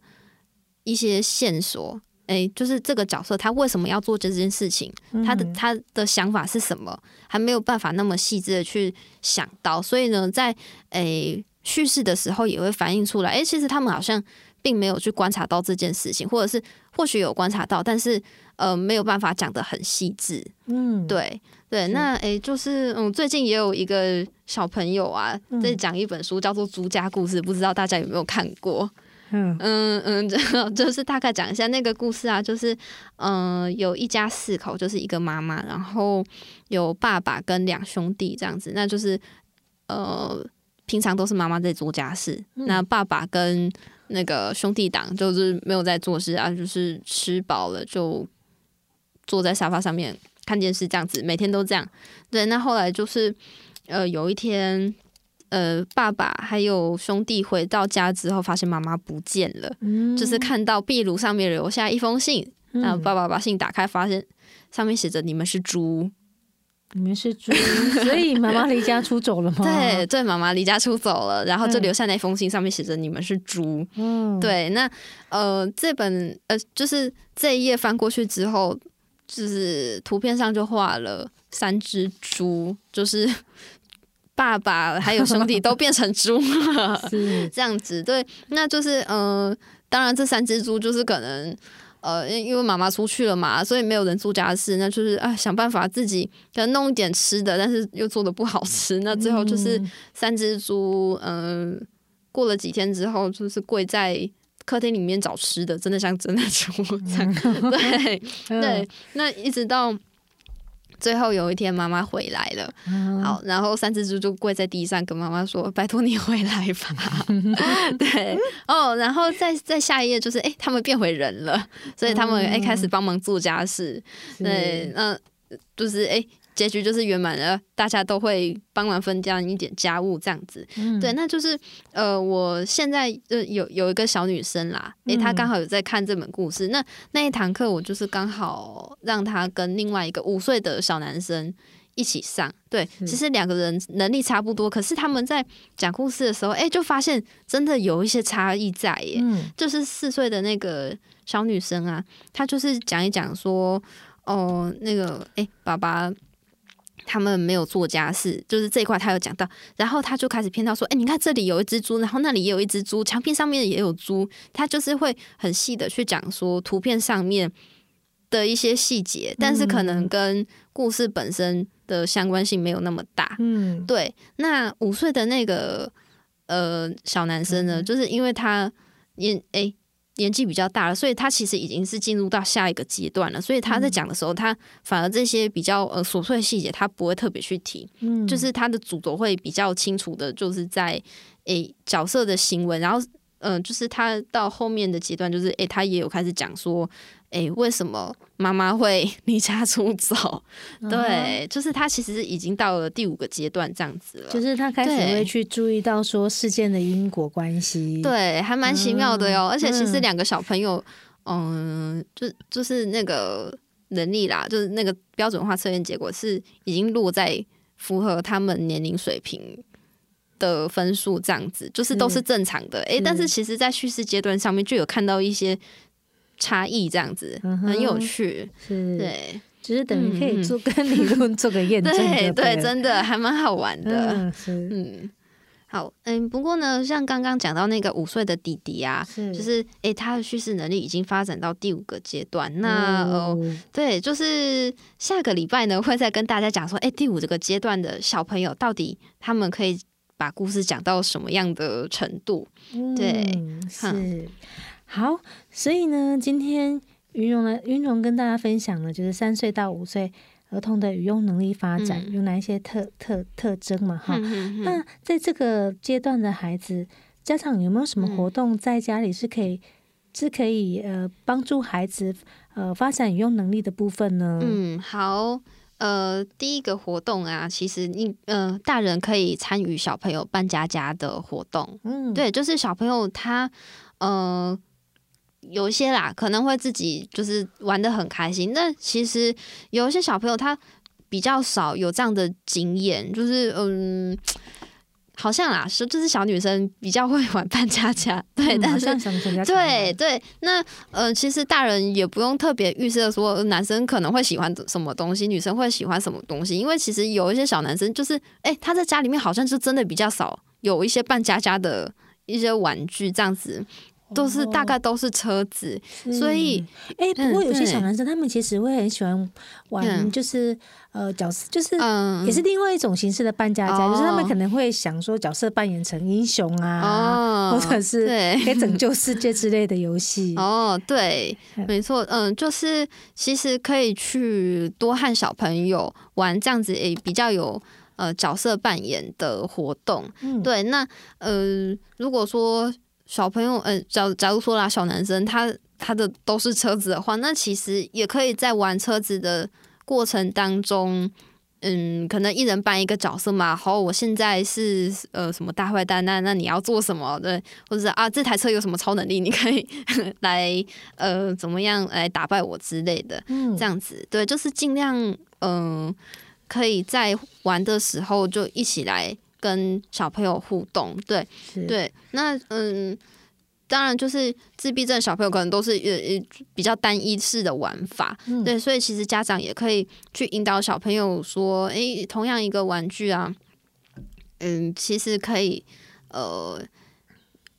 S3: 一些线索。诶，就是这个角色，他为什么要做这件事情？他的他的想法是什么？还没有办法那么细致的去想到，所以呢，在诶叙事的时候也会反映出来。诶，其实他们好像并没有去观察到这件事情，或者是或许有观察到，但是呃没有办法讲得很细致。
S2: 嗯，
S3: 对对。那诶，就是嗯，最近也有一个小朋友啊，在讲一本书，叫做《朱家故事》，不知道大家有没有看过？
S2: 嗯
S3: 嗯嗯，就就是大概讲一下那个故事啊，就是嗯、呃，有一家四口，就是一个妈妈，然后有爸爸跟两兄弟这样子，那就是呃，平常都是妈妈在做家事，嗯、那爸爸跟那个兄弟党就是没有在做事啊，就是吃饱了就坐在沙发上面看电视这样子，每天都这样。对，那后来就是呃，有一天。呃，爸爸还有兄弟回到家之后，发现妈妈不见了，嗯、就是看到壁炉上面留下一封信，嗯、然后爸爸把信打开，发现上面写着“你们是猪，
S2: 你们是猪”，所以妈妈离家出走了吗？
S3: 对对，妈妈离家出走了，然后就留下那封信，上面写着“你们是猪”。
S2: 嗯，
S3: 对，那呃，这本呃，就是这一页翻过去之后，就是图片上就画了三只猪，就是。爸爸还有兄弟都变成猪了，这样子。对，那就是呃，当然这三只猪就是可能呃，因为妈妈出去了嘛，所以没有人做家事，那就是啊，想办法自己可能弄一点吃的，但是又做的不好吃。那最后就是三只猪，嗯、呃，过了几天之后，就是跪在客厅里面找吃的，真的像真的猪这样。对对，那一直到。最后有一天，妈妈回来了，嗯、好，然后三只猪就跪在地上，跟妈妈说：“拜托你回来吧。”对，哦，然后再再下一页就是，哎，他们变回人了，所以他们哎开始帮忙做家事。嗯、对，那就是哎，结局就是圆满了，大家都会帮忙分担一点家务这样子。嗯、对，那就是呃，我现在就有有一个小女生啦，诶、欸，她刚好有在看这本故事。嗯、那那一堂课，我就是刚好让她跟另外一个五岁的小男生一起上。对，其实两个人能力差不多，可是他们在讲故事的时候，诶、欸，就发现真的有一些差异在耶。嗯、就是四岁的那个小女生啊，她就是讲一讲说，哦，那个，哎、欸，爸爸。他们没有做家事，就是这一块他有讲到，然后他就开始偏到说：“哎，你看这里有一只猪，然后那里也有一只猪，墙壁上面也有猪。”他就是会很细的去讲说图片上面的一些细节，但是可能跟故事本身的相关性没有那么大。嗯，对。那五岁的那个呃小男生呢，就是因为他也哎。年纪比较大了，所以他其实已经是进入到下一个阶段了。所以他在讲的时候，嗯、他反而这些比较呃琐碎的细节，他不会特别去提。嗯，就是他的主轴会比较清楚的，就是在诶、欸、角色的行为，然后嗯、呃，就是他到后面的阶段，就是诶、欸、他也有开始讲说。诶、欸，为什么妈妈会 离家出走？嗯、对，就是他其实已经到了第五个阶段这样子了。
S2: 就是他开始会去注意到说事件的因果关系。
S3: 对，还蛮奇妙的哟。嗯、而且其实两个小朋友，嗯，嗯就就是那个能力啦，就是那个标准化测验结果是已经落在符合他们年龄水平的分数这样子，就是都是正常的。哎是、欸，但是其实，在叙事阶段上面就有看到一些。差异这样子、嗯、很有趣，是。对，
S2: 只是等于可以做跟理论做个验证对，
S3: 对 对，真的还蛮好玩的。嗯，是。嗯，好，嗯，不过呢，像刚刚讲到那个五岁的弟弟啊，是。就是诶、欸，他的叙事能力已经发展到第五个阶段。那哦，对，就是下个礼拜呢，会再跟大家讲说，诶、欸，第五这个阶段的小朋友到底他们可以把故事讲到什么样的程度？对，
S2: 嗯、是。好，所以呢，今天云蓉呢云蓉跟大家分享了，就是三岁到五岁儿童的语用能力发展、嗯、有哪一些特特特征嘛？哈、嗯，嗯嗯、那在这个阶段的孩子，家长有没有什么活动在家里是可以、嗯、是可以呃帮助孩子呃发展语用能力的部分呢？
S3: 嗯，好，呃，第一个活动啊，其实你呃大人可以参与小朋友扮家家的活动，嗯，对，就是小朋友他呃。有一些啦，可能会自己就是玩的很开心。那其实有一些小朋友他比较少有这样的经验，就是嗯，好像啦，是就是小女生比较会玩扮家家，对，嗯、但是对对，那呃，其实大人也不用特别预设说男生可能会喜欢什么东西，女生会喜欢什么东西，因为其实有一些小男生就是，哎、欸，他在家里面好像就真的比较少有一些扮家家的一些玩具这样子。都是大概都是车子，哦、所以
S2: 哎，不过有些小男生他们其实会很喜欢玩，就是、嗯、呃角色，就是也是另外一种形式的扮家家，嗯、就是他们可能会想说角色扮演成英雄啊，哦、或者是可以拯救世界之类的游戏。
S3: 哦，对，没错，嗯，就是其实可以去多和小朋友玩这样子，也，比较有呃角色扮演的活动。嗯、对，那呃，如果说。小朋友，呃，假假如说啦，小男生他他的都是车子的话，那其实也可以在玩车子的过程当中，嗯，可能一人扮一个角色嘛。好，我现在是呃什么大坏蛋，那那你要做什么？对，或者是啊，这台车有什么超能力，你可以来呃怎么样来打败我之类的，嗯，这样子，对，就是尽量嗯、呃，可以在玩的时候就一起来。跟小朋友互动，对对，那嗯，当然就是自闭症小朋友可能都是呃比较单一式的玩法，嗯、对，所以其实家长也可以去引导小朋友说，哎、欸，同样一个玩具啊，嗯，其实可以呃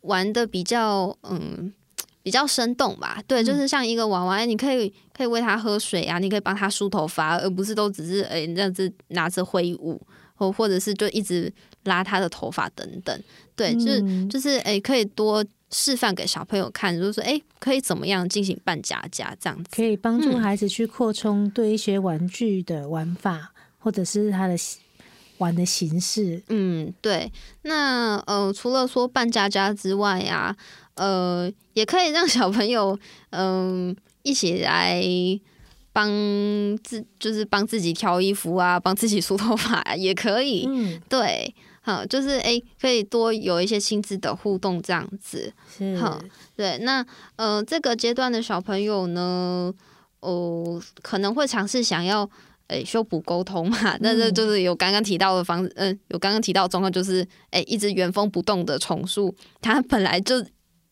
S3: 玩的比较嗯比较生动吧，对，就是像一个娃娃，你可以可以喂他喝水啊，你可以帮他梳头发，而不是都只是哎这样子拿着挥舞。或或者是就一直拉他的头发等等，对，就是就是哎，可以多示范给小朋友看，就是说哎，可以怎么样进行扮家家这样子，
S2: 可以帮助孩子去扩充对一些玩具的玩法，嗯、或者是他的玩的形式。
S3: 嗯，对。那呃，除了说扮家家之外呀、啊，呃，也可以让小朋友嗯、呃、一起来。帮自就是帮自己挑衣服啊，帮自己梳头发、啊、也可以。嗯，对，好，就是诶、欸，可以多有一些亲子的互动这样子。
S2: 是，
S3: 好，对，那呃，这个阶段的小朋友呢，哦、呃，可能会尝试想要。诶，修补沟通嘛，那这就是有刚刚提到的方，嗯、呃，有刚刚提到的状况，就是诶，一直原封不动的重塑，他本来就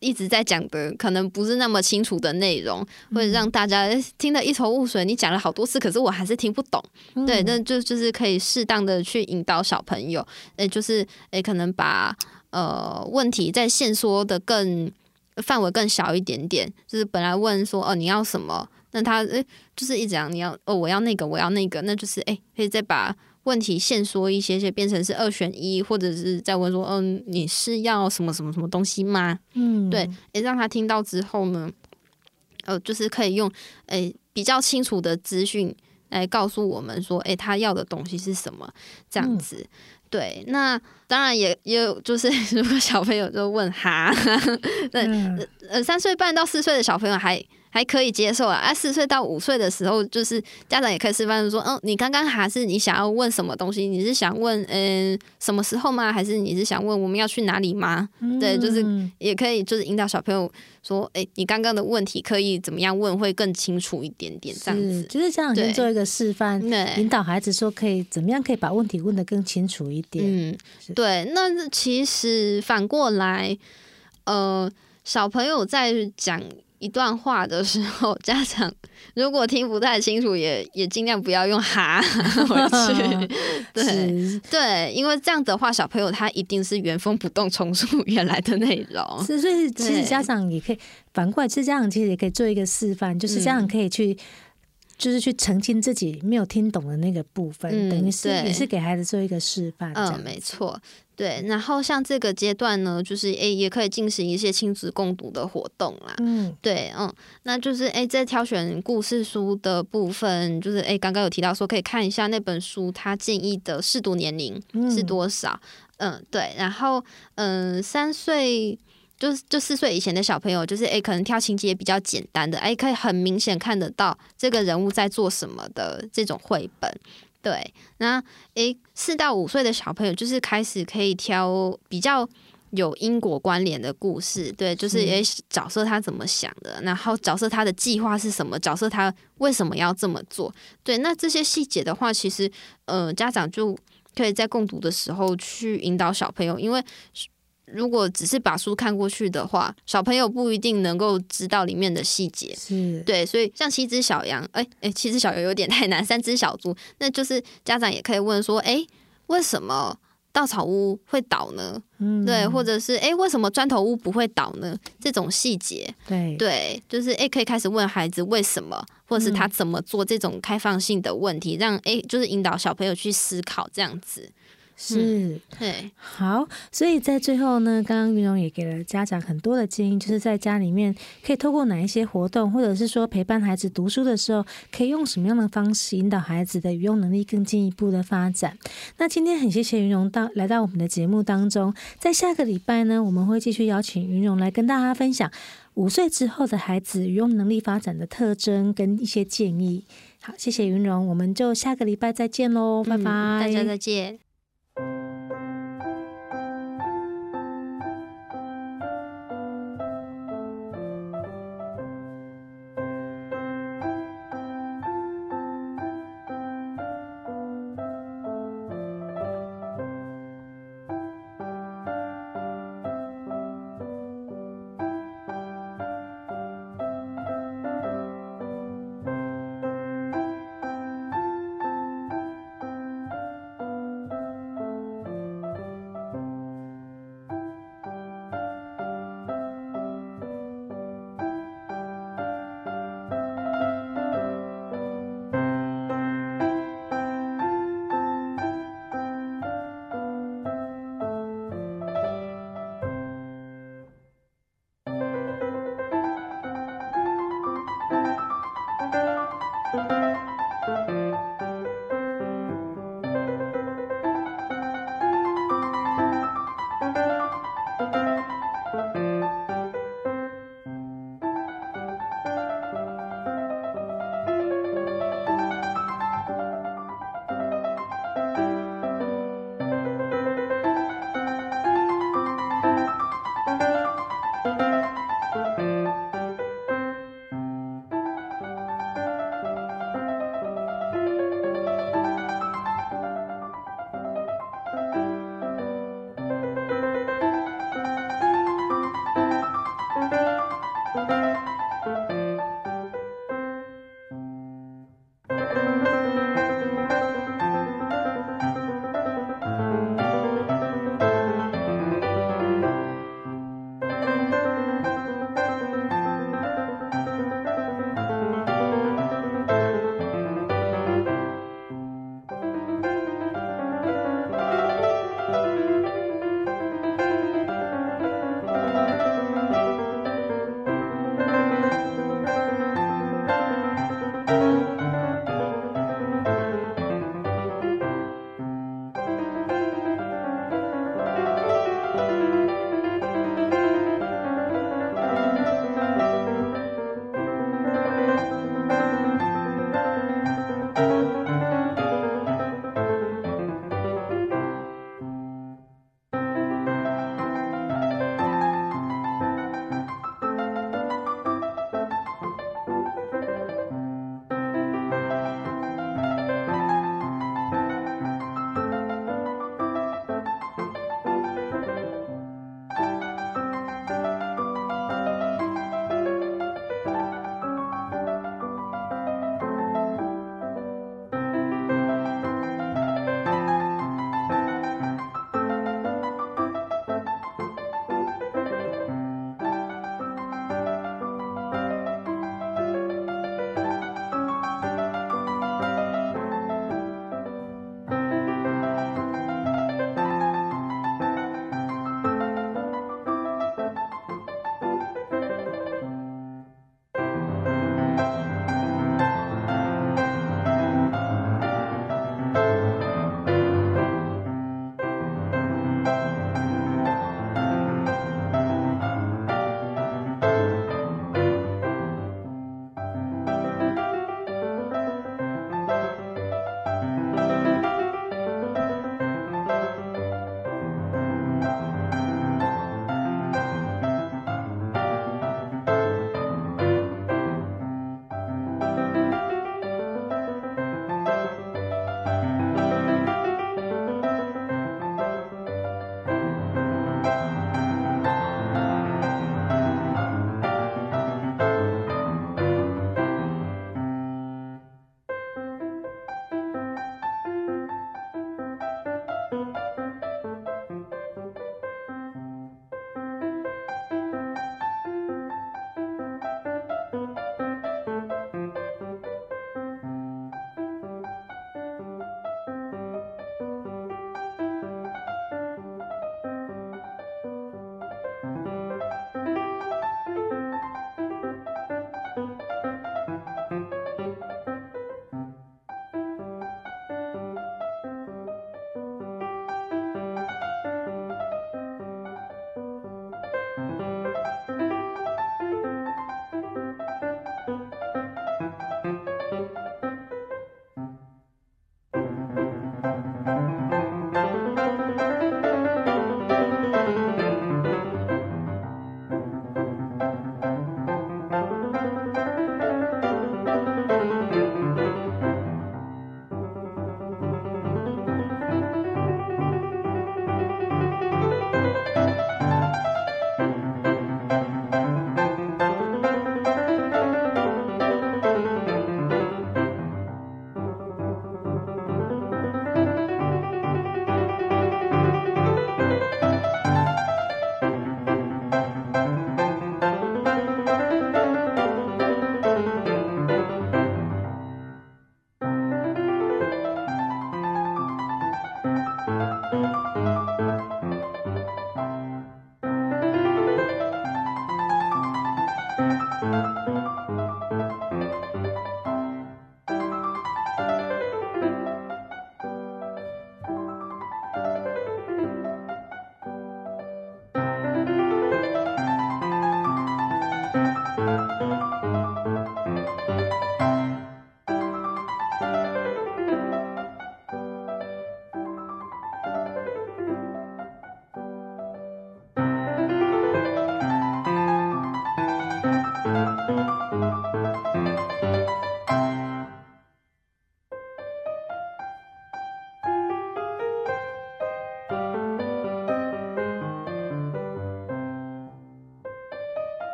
S3: 一直在讲的，可能不是那么清楚的内容，会让大家听得一头雾水。你讲了好多次，可是我还是听不懂。嗯、对，那就就是可以适当的去引导小朋友，诶，就是诶，可能把呃问题再限缩的更范围更小一点点，就是本来问说哦你要什么。那他诶，就是一直讲你要哦，我要那个，我要那个，那就是诶，可以再把问题限缩一些些，变成是二选一，或者是在问说，嗯，你是要什么什么什么东西吗？嗯，对，诶，让他听到之后呢，呃，就是可以用诶比较清楚的资讯来告诉我们说，诶，他要的东西是什么？这样子，嗯、对，那当然也也有，就是如果小朋友就问哈，对，嗯、呃，三岁半到四岁的小朋友还。还可以接受啊！啊，四岁到五岁的时候，就是家长也可以示范说，嗯，你刚刚还是你想要问什么东西？你是想问，嗯，什么时候吗？还是你是想问我们要去哪里吗？嗯、对，就是也可以，就是引导小朋友说，哎、欸，你刚刚的问题可以怎么样问会更清楚一点点，这样子。就是家长先
S2: 做一个示范，对引导孩子说可以怎么样可以把问题问得更清楚一点。
S3: 嗯，对。那其实反过来，呃，小朋友在讲。一段话的时候，家长如果听不太清楚也，也也尽量不要用哈 回去。对对，因为这样的话，小朋友他一定是原封不动重述原来的内容。
S2: 是，所以其实家长也可以反过来，其实家长其实也可以做一个示范，就是家长可以去。就是去澄清自己没有听懂的那个部分，嗯、等于是也是给孩子做一个示范。
S3: 嗯，没错，对。然后像这个阶段呢，就是诶、欸，也可以进行一些亲子共读的活动啦。嗯，对，嗯，那就是诶、欸，在挑选故事书的部分，就是诶，刚刚有提到说可以看一下那本书，他建议的适读年龄是多少？嗯，嗯，对。然后，嗯，三岁。就是就四岁以前的小朋友，就是诶，可能挑情节也比较简单的，诶，可以很明显看得到这个人物在做什么的这种绘本。对，那诶，四到五岁的小朋友，就是开始可以挑比较有因果关联的故事。对，就是诶，角色他怎么想的，然后角色他的计划是什么，角色他为什么要这么做。对，那这些细节的话，其实呃，家长就可以在共读的时候去引导小朋友，因为。如果只是把书看过去的话，小朋友不一定能够知道里面的细节。
S2: 是
S3: 对，所以像七只小羊，哎、欸、哎，七只小羊有点太难，三只小猪，那就是家长也可以问说，哎、欸，为什么稻草屋会倒呢？嗯，对，或者是哎、欸，为什么砖头屋不会倒呢？这种细节，
S2: 对
S3: 对，就是哎、欸，可以开始问孩子为什么，或者是他怎么做这种开放性的问题，让哎、欸，就是引导小朋友去思考这样子。
S2: 是，
S3: 嗯、对，
S2: 好，所以在最后呢，刚刚云容也给了家长很多的建议，就是在家里面可以透过哪一些活动，或者是说陪伴孩子读书的时候，可以用什么样的方式引导孩子的语用能力更进一步的发展。那今天很谢谢云容到来到我们的节目当中，在下个礼拜呢，我们会继续邀请云容来跟大家分享五岁之后的孩子语用能力发展的特征跟一些建议。好，谢谢云容，我们就下个礼拜再见喽，拜拜，
S3: 大家再
S6: 见。